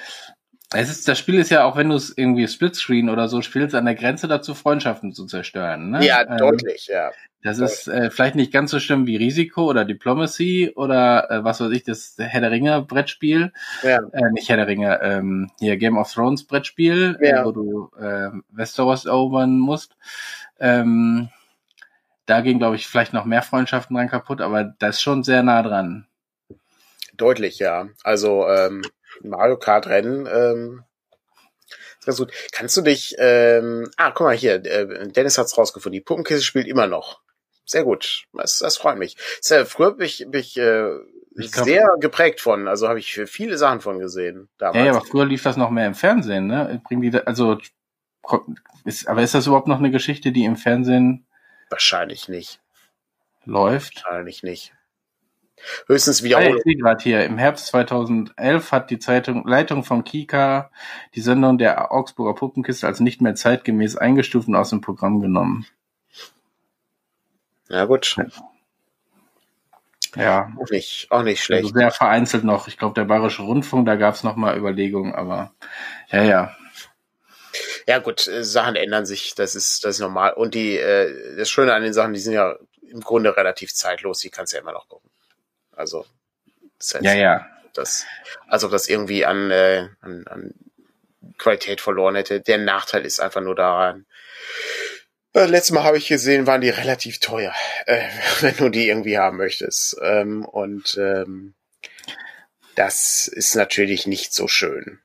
Es ist, das Spiel ist ja auch, wenn du es irgendwie Splitscreen oder so spielst, an der Grenze dazu, Freundschaften zu zerstören. Ne? Ja, ähm, deutlich, ja. Das deutlich. ist äh, vielleicht nicht ganz so schlimm wie Risiko oder Diplomacy oder äh, was weiß ich, das Herr der Ringe Brettspiel. Ja. Äh, nicht Herr der Ringe, ähm, hier Game of Thrones Brettspiel, ja. wo du äh, Westeros erobern musst. Ähm, da gehen, glaube ich, vielleicht noch mehr Freundschaften dran kaputt, aber das ist schon sehr nah dran. Deutlich, ja. Also ähm, Mario Kart Rennen, ähm, ist ganz gut. Kannst du dich, ähm, ah, guck mal hier, äh, Dennis hat's rausgefunden, die Puppenkiste spielt immer noch. Sehr gut, das, das freut mich. Sehr, früher bin ich, bin ich, äh, sehr geprägt von, also habe ich viele Sachen von gesehen. Damals. Ja, aber früher lief das noch mehr im Fernsehen, ne? Bringen die, da, also, ist, aber ist das überhaupt noch eine Geschichte, die im Fernsehen Wahrscheinlich nicht. Läuft? Wahrscheinlich nicht. Höchstens wiederholen. ich sehe gerade hier, im Herbst 2011 hat die Zeitung, Leitung von Kika die Sendung der Augsburger Puppenkiste als nicht mehr zeitgemäß eingestuft und aus dem Programm genommen. Ja, gut. Ja. Auch nicht, auch nicht schlecht. Also sehr vereinzelt noch. Ich glaube, der Bayerische Rundfunk, da gab es noch mal Überlegungen, aber ja, ja. Ja gut, äh, Sachen ändern sich, das ist das ist normal. Und die äh, das Schöne an den Sachen, die sind ja im Grunde relativ zeitlos, die kannst du ja immer noch gucken. Also das heißt, ja, ja. Das, als ob das irgendwie an, äh, an, an Qualität verloren hätte. Der Nachteil ist einfach nur daran, äh, letztes Mal habe ich gesehen, waren die relativ teuer, äh, wenn du die irgendwie haben möchtest. Ähm, und ähm, das ist natürlich nicht so schön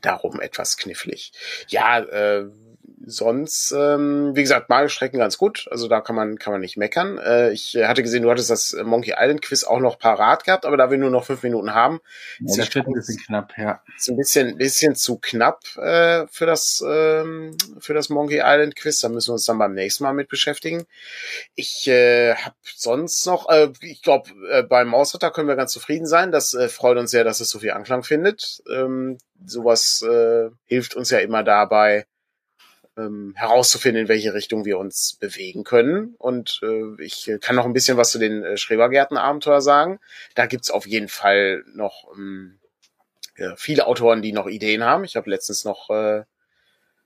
darum etwas knifflig. Ja, äh, sonst, ähm, wie gesagt, Magelstrecken ganz gut. Also da kann man, kann man nicht meckern. Äh, ich hatte gesehen, du hattest das Monkey Island Quiz auch noch parat gehabt, aber da wir nur noch fünf Minuten haben, ja, das wird ein bisschen knapp, ja. Ist ein bisschen, bisschen zu knapp äh, für das, ähm, für das Monkey Island Quiz. Da müssen wir uns dann beim nächsten Mal mit beschäftigen. Ich äh, habe sonst noch, äh, ich glaube, äh, beim Mausritter können wir ganz zufrieden sein. Das äh, freut uns sehr, dass es so viel Anklang findet. Ähm, sowas äh, hilft uns ja immer dabei, ähm, herauszufinden, in welche Richtung wir uns bewegen können. Und äh, ich kann noch ein bisschen was zu den äh, Schrebergärten-Abenteuer sagen. Da gibt's auf jeden Fall noch ähm, ja, viele Autoren, die noch Ideen haben. Ich habe letztens noch äh,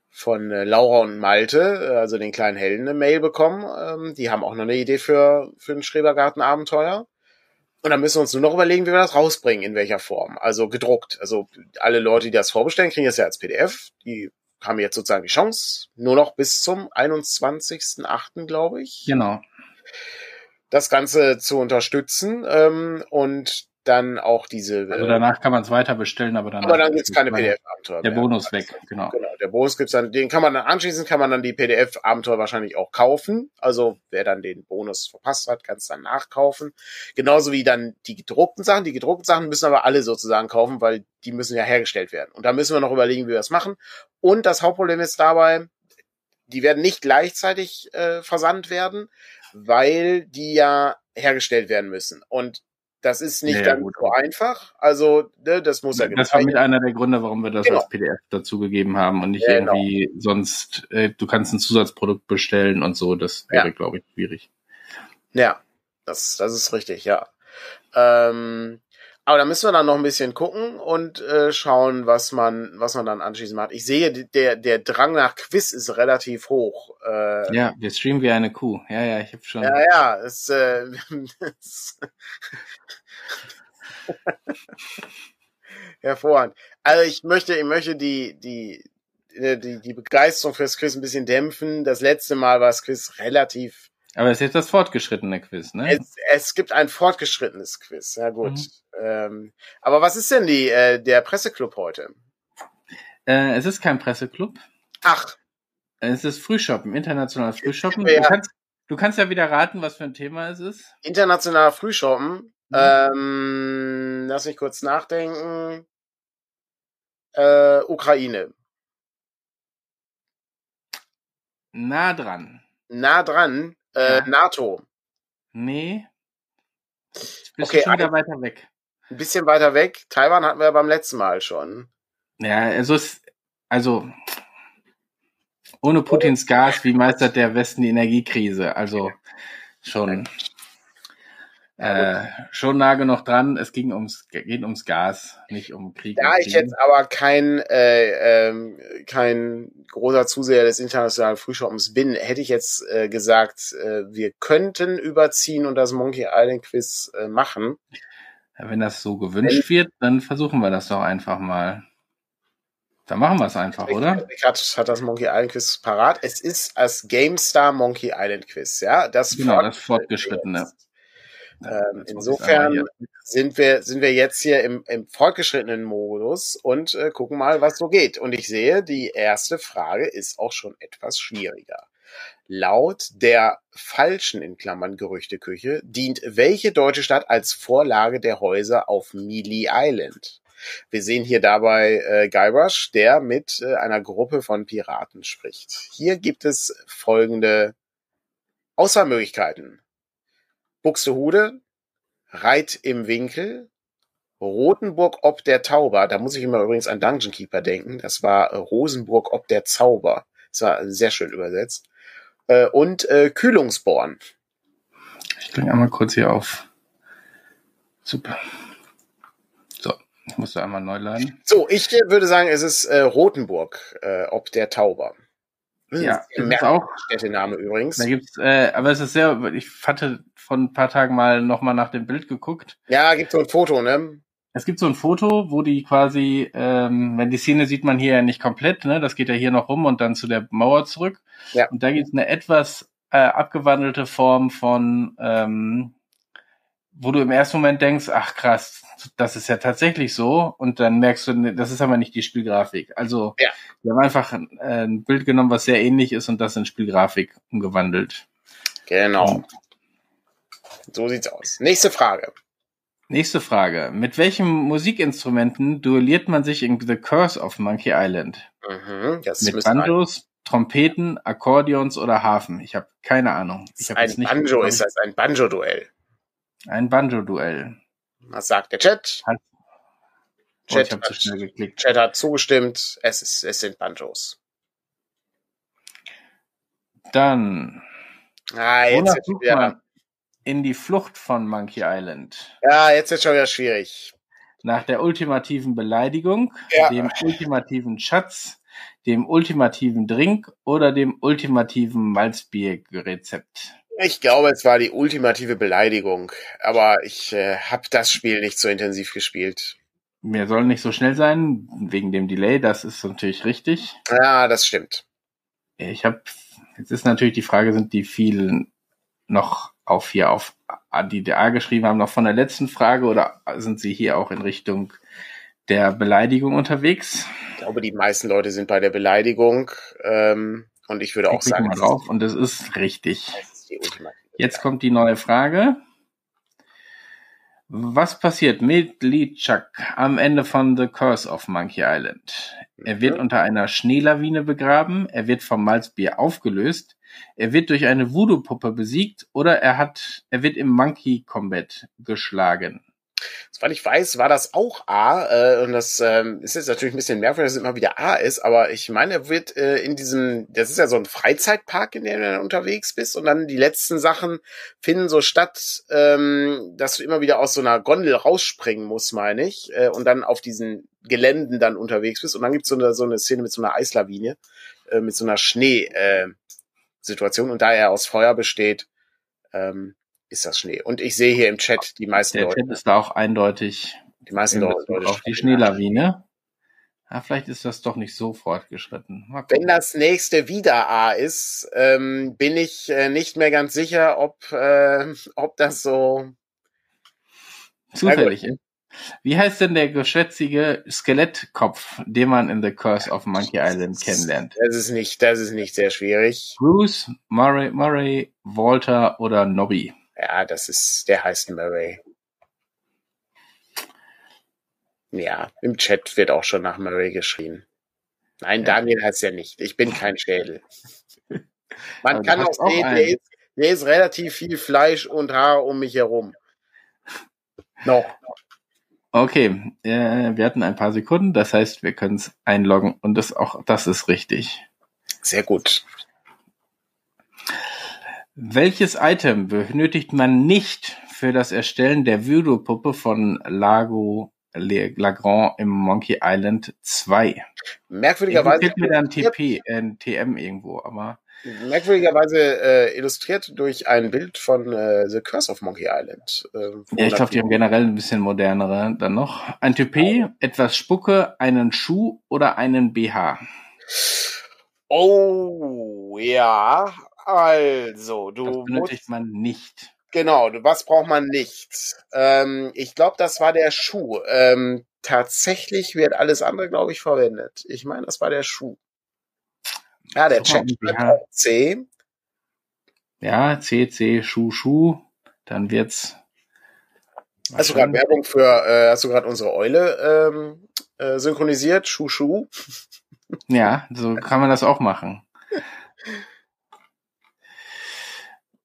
von äh, Laura und Malte, äh, also den kleinen Helden, eine Mail bekommen. Ähm, die haben auch noch eine Idee für, für ein Schrebergarten-Abenteuer. Und dann müssen wir uns nur noch überlegen, wie wir das rausbringen, in welcher Form. Also gedruckt. Also alle Leute, die das vorbestellen, kriegen das ja als PDF. Die haben jetzt sozusagen die Chance, nur noch bis zum 21.08., glaube ich. Genau. Das Ganze zu unterstützen. Ähm, und dann auch diese. Also danach kann man es weiter bestellen, aber dann. Aber dann gibt's keine PDF-Abenteuer. Der mehr. Bonus weg, genau. Genau, der Bonus gibt's dann, den kann man dann anschließend, kann man dann die PDF-Abenteuer wahrscheinlich auch kaufen. Also wer dann den Bonus verpasst hat, kann es dann nachkaufen. Genauso wie dann die gedruckten Sachen. Die gedruckten Sachen müssen aber alle sozusagen kaufen, weil die müssen ja hergestellt werden. Und da müssen wir noch überlegen, wie wir das machen. Und das Hauptproblem ist dabei, die werden nicht gleichzeitig äh, versandt werden, weil die ja hergestellt werden müssen. Und das ist nicht ja, ganz so einfach. Also, ne, das muss ja Das war mit einer der Gründe, warum wir das genau. als PDF dazugegeben haben und nicht genau. irgendwie sonst, äh, du kannst ein Zusatzprodukt bestellen und so. Das wäre, ja. glaube ich, schwierig. Ja, das, das ist richtig, ja. Ähm, aber da müssen wir dann noch ein bisschen gucken und äh, schauen, was man, was man dann anschließend macht. Ich sehe, der, der Drang nach Quiz ist relativ hoch. Äh, ja, wir streamen wie eine Kuh. Ja, ja, ich habe schon. Ja, ja, es, äh, es Hervorragend. Also ich möchte, ich möchte die, die, die, die Begeisterung fürs Quiz ein bisschen dämpfen. Das letzte Mal war das Quiz relativ aber es ist jetzt das fortgeschrittene Quiz, ne? Es, es gibt ein fortgeschrittenes Quiz, ja gut. Mhm. Ähm, aber was ist denn die, äh, der Presseclub heute? Äh, es ist kein Presseclub. Ach. Es ist Frühshoppen, internationales Frühshoppen. Ja. Du, kannst, du kannst ja wieder raten, was für ein Thema es ist. Internationaler Frühshoppen. Mhm. Ähm, lass mich kurz nachdenken. Äh, Ukraine. Nah dran. Nah dran. Äh, ja. NATO. Nee. Bist okay, schon wieder weiter weg. Ein bisschen weiter weg. Taiwan hatten wir ja beim letzten Mal schon. Ja, also es, also ohne Putins Gas, wie meistert der Westen die Energiekrise? Also schon. Äh, schon nah genug dran. Es ging ums, geht ums Gas, nicht um Krieg. Da ich jetzt aber kein, äh, ähm, kein großer Zuseher des internationalen Frühschoppens bin, hätte ich jetzt äh, gesagt, äh, wir könnten überziehen und das Monkey Island Quiz äh, machen. Ja, wenn das so gewünscht wird, dann versuchen wir das doch einfach mal. Dann machen wir es einfach, oder? Hat, hat das Monkey Island Quiz parat. Es ist als GameStar Monkey Island Quiz, ja. Das genau, das fortgeschrittene. Ähm, insofern sind wir, sind wir jetzt hier im, im fortgeschrittenen Modus und äh, gucken mal, was so geht. Und ich sehe, die erste Frage ist auch schon etwas schwieriger. Laut der falschen in Klammern Gerüchteküche dient welche deutsche Stadt als Vorlage der Häuser auf Mealy Island? Wir sehen hier dabei äh, Guybrush, der mit äh, einer Gruppe von Piraten spricht. Hier gibt es folgende Auswahlmöglichkeiten. Buxtehude, Reit im Winkel, Rotenburg ob der Tauber, da muss ich immer übrigens an Dungeon Keeper denken, das war äh, Rosenburg ob der Zauber, das war sehr schön übersetzt, äh, und äh, Kühlungsborn. Ich klinge einmal kurz hier auf. Super. So, ich muss da einmal neu laden. So, ich äh, würde sagen, es ist äh, Rotenburg äh, ob der Tauber. Ja, das ist auch Städtename übrigens. Da gibt's, äh, aber es ist sehr, ich hatte von ein paar Tagen mal nochmal nach dem Bild geguckt. Ja, gibt so ein Foto, ne? Es gibt so ein Foto, wo die quasi, ähm, wenn die Szene sieht man hier ja nicht komplett, ne? Das geht ja hier noch rum und dann zu der Mauer zurück. Ja. Und da gibt's eine etwas äh, abgewandelte Form von, ähm, wo du im ersten Moment denkst, ach krass, das ist ja tatsächlich so und dann merkst du, das ist aber nicht die Spielgrafik. Also ja. wir haben einfach äh, ein Bild genommen, was sehr ähnlich ist und das in Spielgrafik umgewandelt. Genau. Und so sieht's aus. Nächste Frage. Nächste Frage. Mit welchen Musikinstrumenten duelliert man sich in The Curse of Monkey Island? Mhm, Mit Banjos, Trompeten, Akkordeons oder Hafen? Ich habe keine Ahnung. Ich hab ein Banjo ist das, ein Banjo-Duell. Ein Banjo-Duell. Was sagt der Chat? Hat, oh, Chat, hat, zu geklickt. Chat hat zugestimmt. Es, ist, es sind Banjos. Dann. Ah, jetzt ist wieder. In die Flucht von Monkey Island. Ja, jetzt ist schon wieder schwierig. Nach der ultimativen Beleidigung, ja. dem ultimativen Schatz, dem ultimativen Drink oder dem ultimativen Malzbierrezept. Ich glaube, es war die ultimative Beleidigung, aber ich äh, habe das Spiel nicht so intensiv gespielt. Mir soll nicht so schnell sein, wegen dem Delay, das ist natürlich richtig. Ja, das stimmt. Ich habe, jetzt ist natürlich die Frage, sind die vielen noch auf hier auf die DA geschrieben haben, noch von der letzten Frage oder sind sie hier auch in Richtung der Beleidigung unterwegs? Ich glaube, die meisten Leute sind bei der Beleidigung ähm, und ich würde ich auch sagen. Mal drauf und das ist richtig. Das Ultimative. Jetzt kommt die neue Frage. Was passiert mit Lichak am Ende von The Curse of Monkey Island? Er wird mhm. unter einer Schneelawine begraben, er wird vom Malzbier aufgelöst, er wird durch eine Voodoo-Puppe besiegt oder er hat, er wird im Monkey Combat geschlagen. Soweit ich weiß, war das auch A. Äh, und das ähm, ist jetzt natürlich ein bisschen merkwürdig, dass es immer wieder A ist, aber ich meine, er wird äh, in diesem, das ist ja so ein Freizeitpark, in dem du dann unterwegs bist und dann die letzten Sachen finden so statt, ähm, dass du immer wieder aus so einer Gondel rausspringen musst, meine ich, äh, und dann auf diesen Geländen dann unterwegs bist. Und dann gibt's so eine, so eine Szene mit so einer Eislawine, äh, mit so einer Schnee. Äh, Situation und da er aus Feuer besteht, ähm, ist das Schnee. Und ich sehe hier im Chat die meisten Der Leute. Der Chat ist da auch eindeutig. Die meisten Leute. Auf die Schneelawine. Ja, vielleicht ist das doch nicht so fortgeschritten. Wenn das nächste wieder A ist, ähm, bin ich äh, nicht mehr ganz sicher, ob, äh, ob das so zufällig ist. Wie heißt denn der geschwätzige Skelettkopf, den man in The Curse of Monkey Island kennenlernt? Das ist nicht, das ist nicht sehr schwierig. Bruce, Murray, Murray, Walter oder Nobby? Ja, das ist, der heißt Murray. Ja, im Chat wird auch schon nach Murray geschrien. Nein, Daniel heißt ja nicht. Ich bin kein Schädel. Man Aber kann auch sehen, der ist, der ist relativ viel Fleisch und Haar um mich herum. Noch. Okay, äh, wir hatten ein paar Sekunden, das heißt, wir können es einloggen und das auch das ist richtig. Sehr gut. Welches Item benötigt man nicht für das Erstellen der Voodoo-Puppe von Lago Lagrand im Monkey Island 2. Merkwürdigerweise. Fehlt mir da ein TP, äh, ein TM irgendwo, aber. Merkwürdigerweise äh, illustriert durch ein Bild von äh, The Curse of Monkey Island. Äh, ja, ich glaube, die haben generell ein bisschen modernere dann noch. Ein TP, etwas Spucke, einen Schuh oder einen BH. Oh, ja. Also, du. Das benötigt man nicht. Genau, was braucht man nicht? Ähm, ich glaube, das war der Schuh. Ähm, tatsächlich wird alles andere, glaube ich, verwendet. Ich meine, das war der Schuh. Ja, der Chat ja. C. Ja, C, C, Schuh, Schuh. Dann wird's. Hast du gerade Werbung für, äh, hast du gerade unsere Eule ähm, äh, synchronisiert? Schuh, Schuh. Ja, so kann man das auch machen.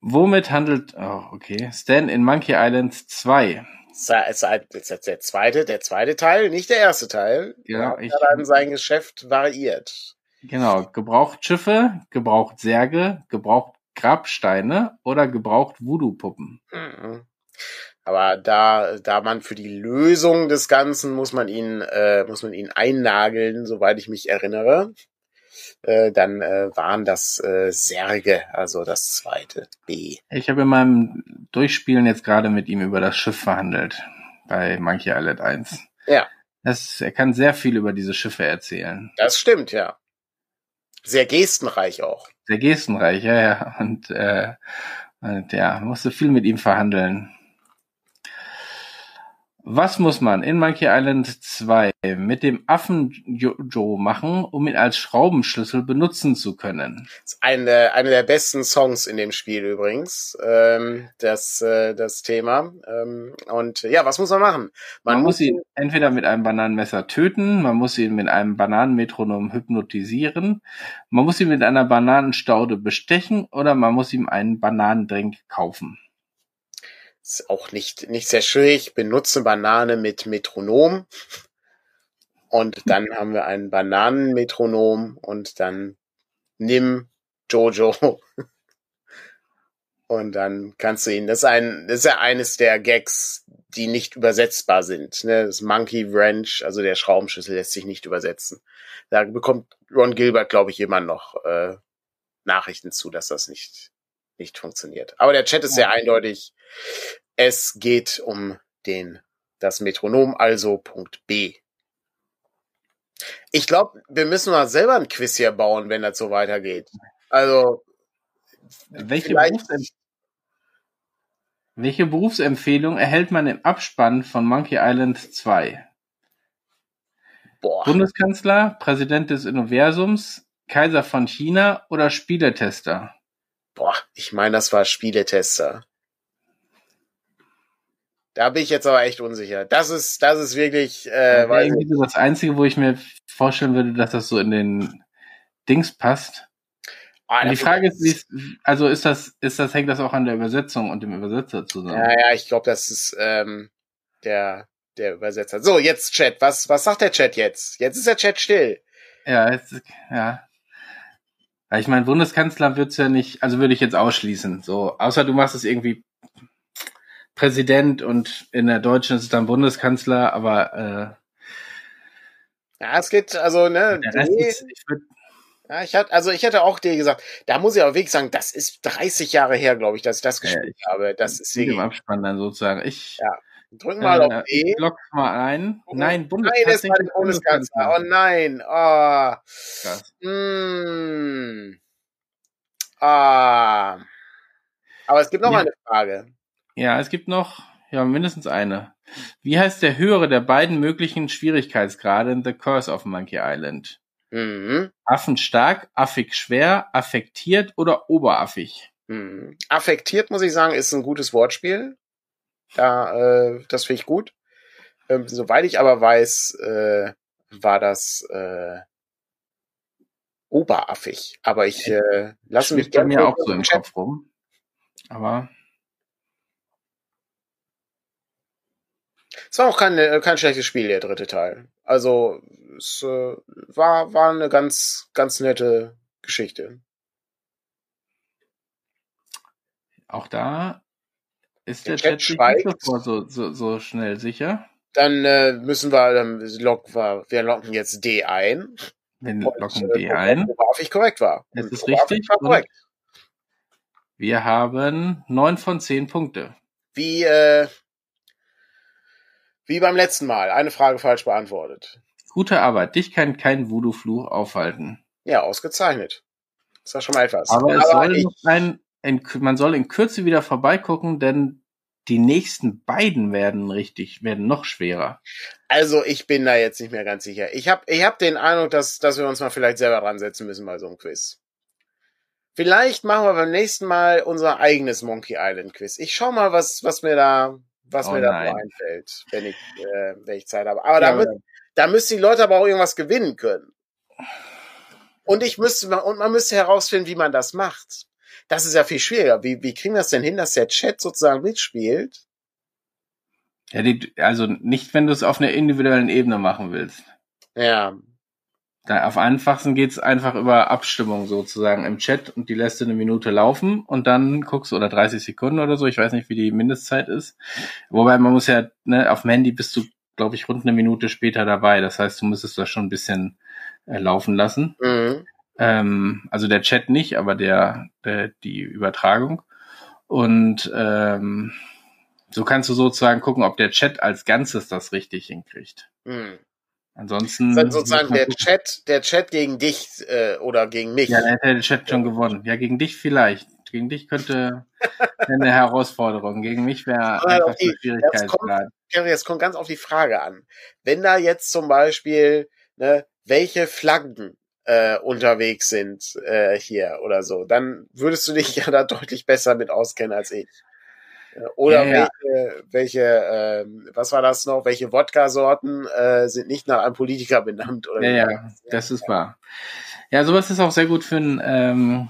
Womit handelt, oh, okay, Stan in Monkey Island 2? Der zweite, der zweite Teil, nicht der erste Teil. Ja, ich. Hat dann sein Geschäft variiert. Genau, gebraucht Schiffe, gebraucht Särge, gebraucht Grabsteine oder gebraucht Voodoo-Puppen. Mhm. Aber da, da man für die Lösung des Ganzen muss man ihn, äh, muss man ihn einnageln, soweit ich mich erinnere. Äh, dann äh, waren das äh, Särge, also das zweite B. Ich habe in meinem Durchspielen jetzt gerade mit ihm über das Schiff verhandelt bei Monkey Island 1. Ja. Das, er kann sehr viel über diese Schiffe erzählen. Das stimmt, ja. Sehr gestenreich auch. Sehr gestenreich, ja, ja. Und, äh, und ja, musste viel mit ihm verhandeln. Was muss man in Monkey Island 2 mit dem Affen Joe machen, um ihn als Schraubenschlüssel benutzen zu können? Das ist eine, eine der besten Songs in dem Spiel übrigens, ähm, das, äh, das Thema. Ähm, und ja, was muss man machen? Man, man muss ihn entweder mit einem Bananenmesser töten, man muss ihn mit einem Bananenmetronom hypnotisieren, man muss ihn mit einer Bananenstaude bestechen oder man muss ihm einen Bananendrink kaufen. Ist auch nicht, nicht sehr schwierig. Benutze Banane mit Metronom. Und dann haben wir ein Bananenmetronom und dann nimm Jojo. Und dann kannst du ihn, das ist ein, das ist ja eines der Gags, die nicht übersetzbar sind. Ne? Das Monkey Wrench, also der Schraubenschlüssel lässt sich nicht übersetzen. Da bekommt Ron Gilbert, glaube ich, immer noch äh, Nachrichten zu, dass das nicht nicht funktioniert. Aber der Chat ist sehr eindeutig. Es geht um den, das Metronom, also Punkt B. Ich glaube, wir müssen mal selber ein Quiz hier bauen, wenn das so weitergeht. Also, welche, Berufsempf welche Berufsempfehlung erhält man im Abspann von Monkey Island 2? Boah. Bundeskanzler, Präsident des Universums, Kaiser von China oder Spieletester? Boah, ich meine, das war Spieletester. Da bin ich jetzt aber echt unsicher. Das ist, das ist wirklich. Äh, ja, irgendwie so das Einzige, wo ich mir vorstellen würde, dass das so in den Dings passt. Ah, die Frage ist, wie also ist das, ist das, hängt das auch an der Übersetzung und dem Übersetzer zusammen? Ja, ja, ich glaube, das ist ähm, der, der Übersetzer. So, jetzt Chat. Was, was sagt der Chat jetzt? Jetzt ist der Chat still. Ja, jetzt, ja. Ich meine, Bundeskanzler wird's ja nicht, also würde ich jetzt ausschließen. So, außer du machst es irgendwie Präsident und in der Deutschen ist es dann Bundeskanzler, aber äh, ja, es geht also ne. Ist, ich würd, ja, ich hatte, also ich hätte auch dir gesagt, da muss ich aber wirklich sagen, das ist 30 Jahre her, glaube ich, dass ich das gespielt ja, ich, habe. Das ist im Abspann dann sozusagen. Ich ja. Drück mal äh, auf E. Block mal ein. Nein, Bundeskanzler. Nein, das war der Bundeskanzler. Oh nein. Oh. Krass. Mm. Ah. Aber es gibt noch ja. eine Frage. Ja, es gibt noch, ja, mindestens eine. Wie heißt der höhere der beiden möglichen Schwierigkeitsgrade in The Curse of Monkey Island? Mhm. Affenstark, affig schwer, affektiert oder oberaffig? Mhm. Affektiert, muss ich sagen, ist ein gutes Wortspiel. Da, äh, das finde ich gut. Ähm, soweit ich aber weiß, äh, war das äh, oberaffig. Aber ich äh, lasse mich gerne mir auch so im Kopf rum. Aber es war auch kein, äh, kein schlechtes Spiel, der dritte Teil. Also es äh, war, war eine ganz, ganz nette Geschichte. Auch da Ist der, der Chat, Chat schweigt. So, so, so schnell sicher? Dann äh, müssen wir, dann locken wir, locken jetzt D ein. Wir locken D ein. Worauf ich korrekt war. Ist es richtig? Korrekt. Wir haben neun von zehn Punkte. Wie, äh, wie beim letzten Mal. Eine Frage falsch beantwortet. Gute Arbeit. Dich kann kein Voodoo-Fluch aufhalten. Ja, ausgezeichnet. Das war schon mal etwas. Aber, Aber es soll noch ein, in, man soll in Kürze wieder vorbeigucken, denn die nächsten beiden werden richtig, werden noch schwerer. Also ich bin da jetzt nicht mehr ganz sicher. Ich habe ich hab den Eindruck, dass, dass wir uns mal vielleicht selber dran setzen müssen bei so einem Quiz. Vielleicht machen wir beim nächsten Mal unser eigenes Monkey Island Quiz. Ich schau mal, was, was mir da, was oh mir da einfällt, wenn ich, äh, wenn ich Zeit habe. Aber ja, da, da müssen die Leute aber auch irgendwas gewinnen können. Und ich müsste, und man müsste herausfinden, wie man das macht. Das ist ja viel schwieriger. Wie, wie kriegen wir das denn hin, dass der Chat sozusagen mitspielt? Ja, die, also nicht, wenn du es auf einer individuellen Ebene machen willst. Ja. Da auf einfachsten geht's einfach über Abstimmung sozusagen im Chat und die lässt du eine Minute laufen und dann guckst du, oder 30 Sekunden oder so, ich weiß nicht, wie die Mindestzeit ist. Wobei man muss ja, ne, auf dem Handy bist du, glaube ich, rund eine Minute später dabei. Das heißt, du müsstest das schon ein bisschen äh, laufen lassen. Mhm. Ähm, also der Chat nicht, aber der, der die Übertragung. Und ähm, so kannst du sozusagen gucken, ob der Chat als Ganzes das richtig hinkriegt. Mhm. Ansonsten. Dann sozusagen der Chat, der Chat gegen dich äh, oder gegen mich. Ja, dann hätte der Chat schon gewonnen. Ja, gegen dich vielleicht. Gegen dich könnte eine Herausforderung. Gegen mich wäre einfach die, Schwierigkeitsgrad. Jetzt kommt ganz auf die Frage an. Wenn da jetzt zum Beispiel, ne, welche Flaggen äh, unterwegs sind äh, hier oder so, dann würdest du dich ja da deutlich besser mit auskennen als ich. Oder ja, ja. welche, welche äh, was war das noch? Welche Wodka-Sorten äh, sind nicht nach einem Politiker benannt? Oder ja, ja, das ist wahr. Ja, sowas ist auch sehr gut für ein, ähm,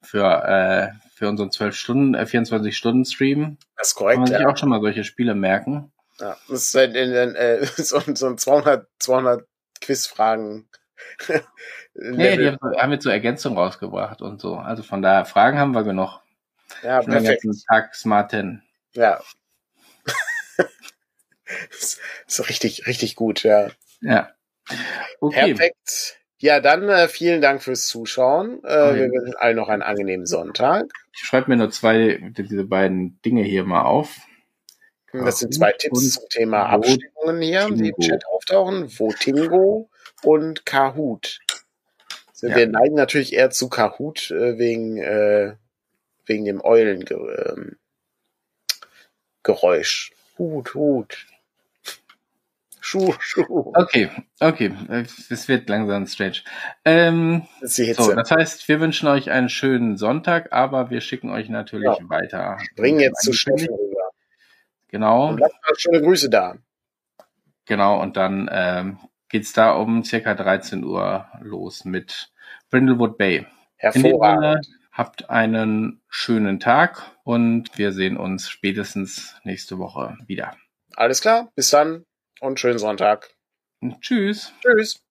für, äh, für unseren 12 Stunden, äh, 24 Stunden Stream. Das ist korrekt. Kann man sich auch schon mal solche Spiele merken. Ja, das ist äh, so, so ein 200, 200 Quizfragen Nee, die haben, jetzt so Ergänzungen rausgebracht und so. Also von daher, Fragen haben wir genug. Ja, Schon perfekt. Den Tag Smarten. Ja. so richtig, richtig gut, ja. Ja. Okay. Perfekt. Ja, dann äh, vielen Dank fürs Zuschauen. Äh, wir wünschen allen noch einen angenehmen Sonntag. Ich schreibe mir nur zwei, diese beiden Dinge hier mal auf. Das sind zwei Tipps zum Thema Abstimmungen hier, die im Chat auftauchen. Votingo und Kahoot. Ja. Wir neigen natürlich eher zu Kahoot äh, wegen, äh, wegen dem Eulengeräusch. Ähm, Hut, Hut. Schuh, Schuh. Okay, okay. Es wird langsam strange. Ähm, das, so, das heißt, wir wünschen euch einen schönen Sonntag, aber wir schicken euch natürlich ja. weiter. Bringen jetzt zu Steffen rüber. Genau. Und lasst schöne Grüße da. Genau, und dann ähm, geht's da um circa 13 Uhr los mit Brindlewood Bay. Hervorragend. Habt einen schönen Tag und wir sehen uns spätestens nächste Woche wieder. Alles klar, bis dann und schönen Sonntag. Tschüss. Tschüss.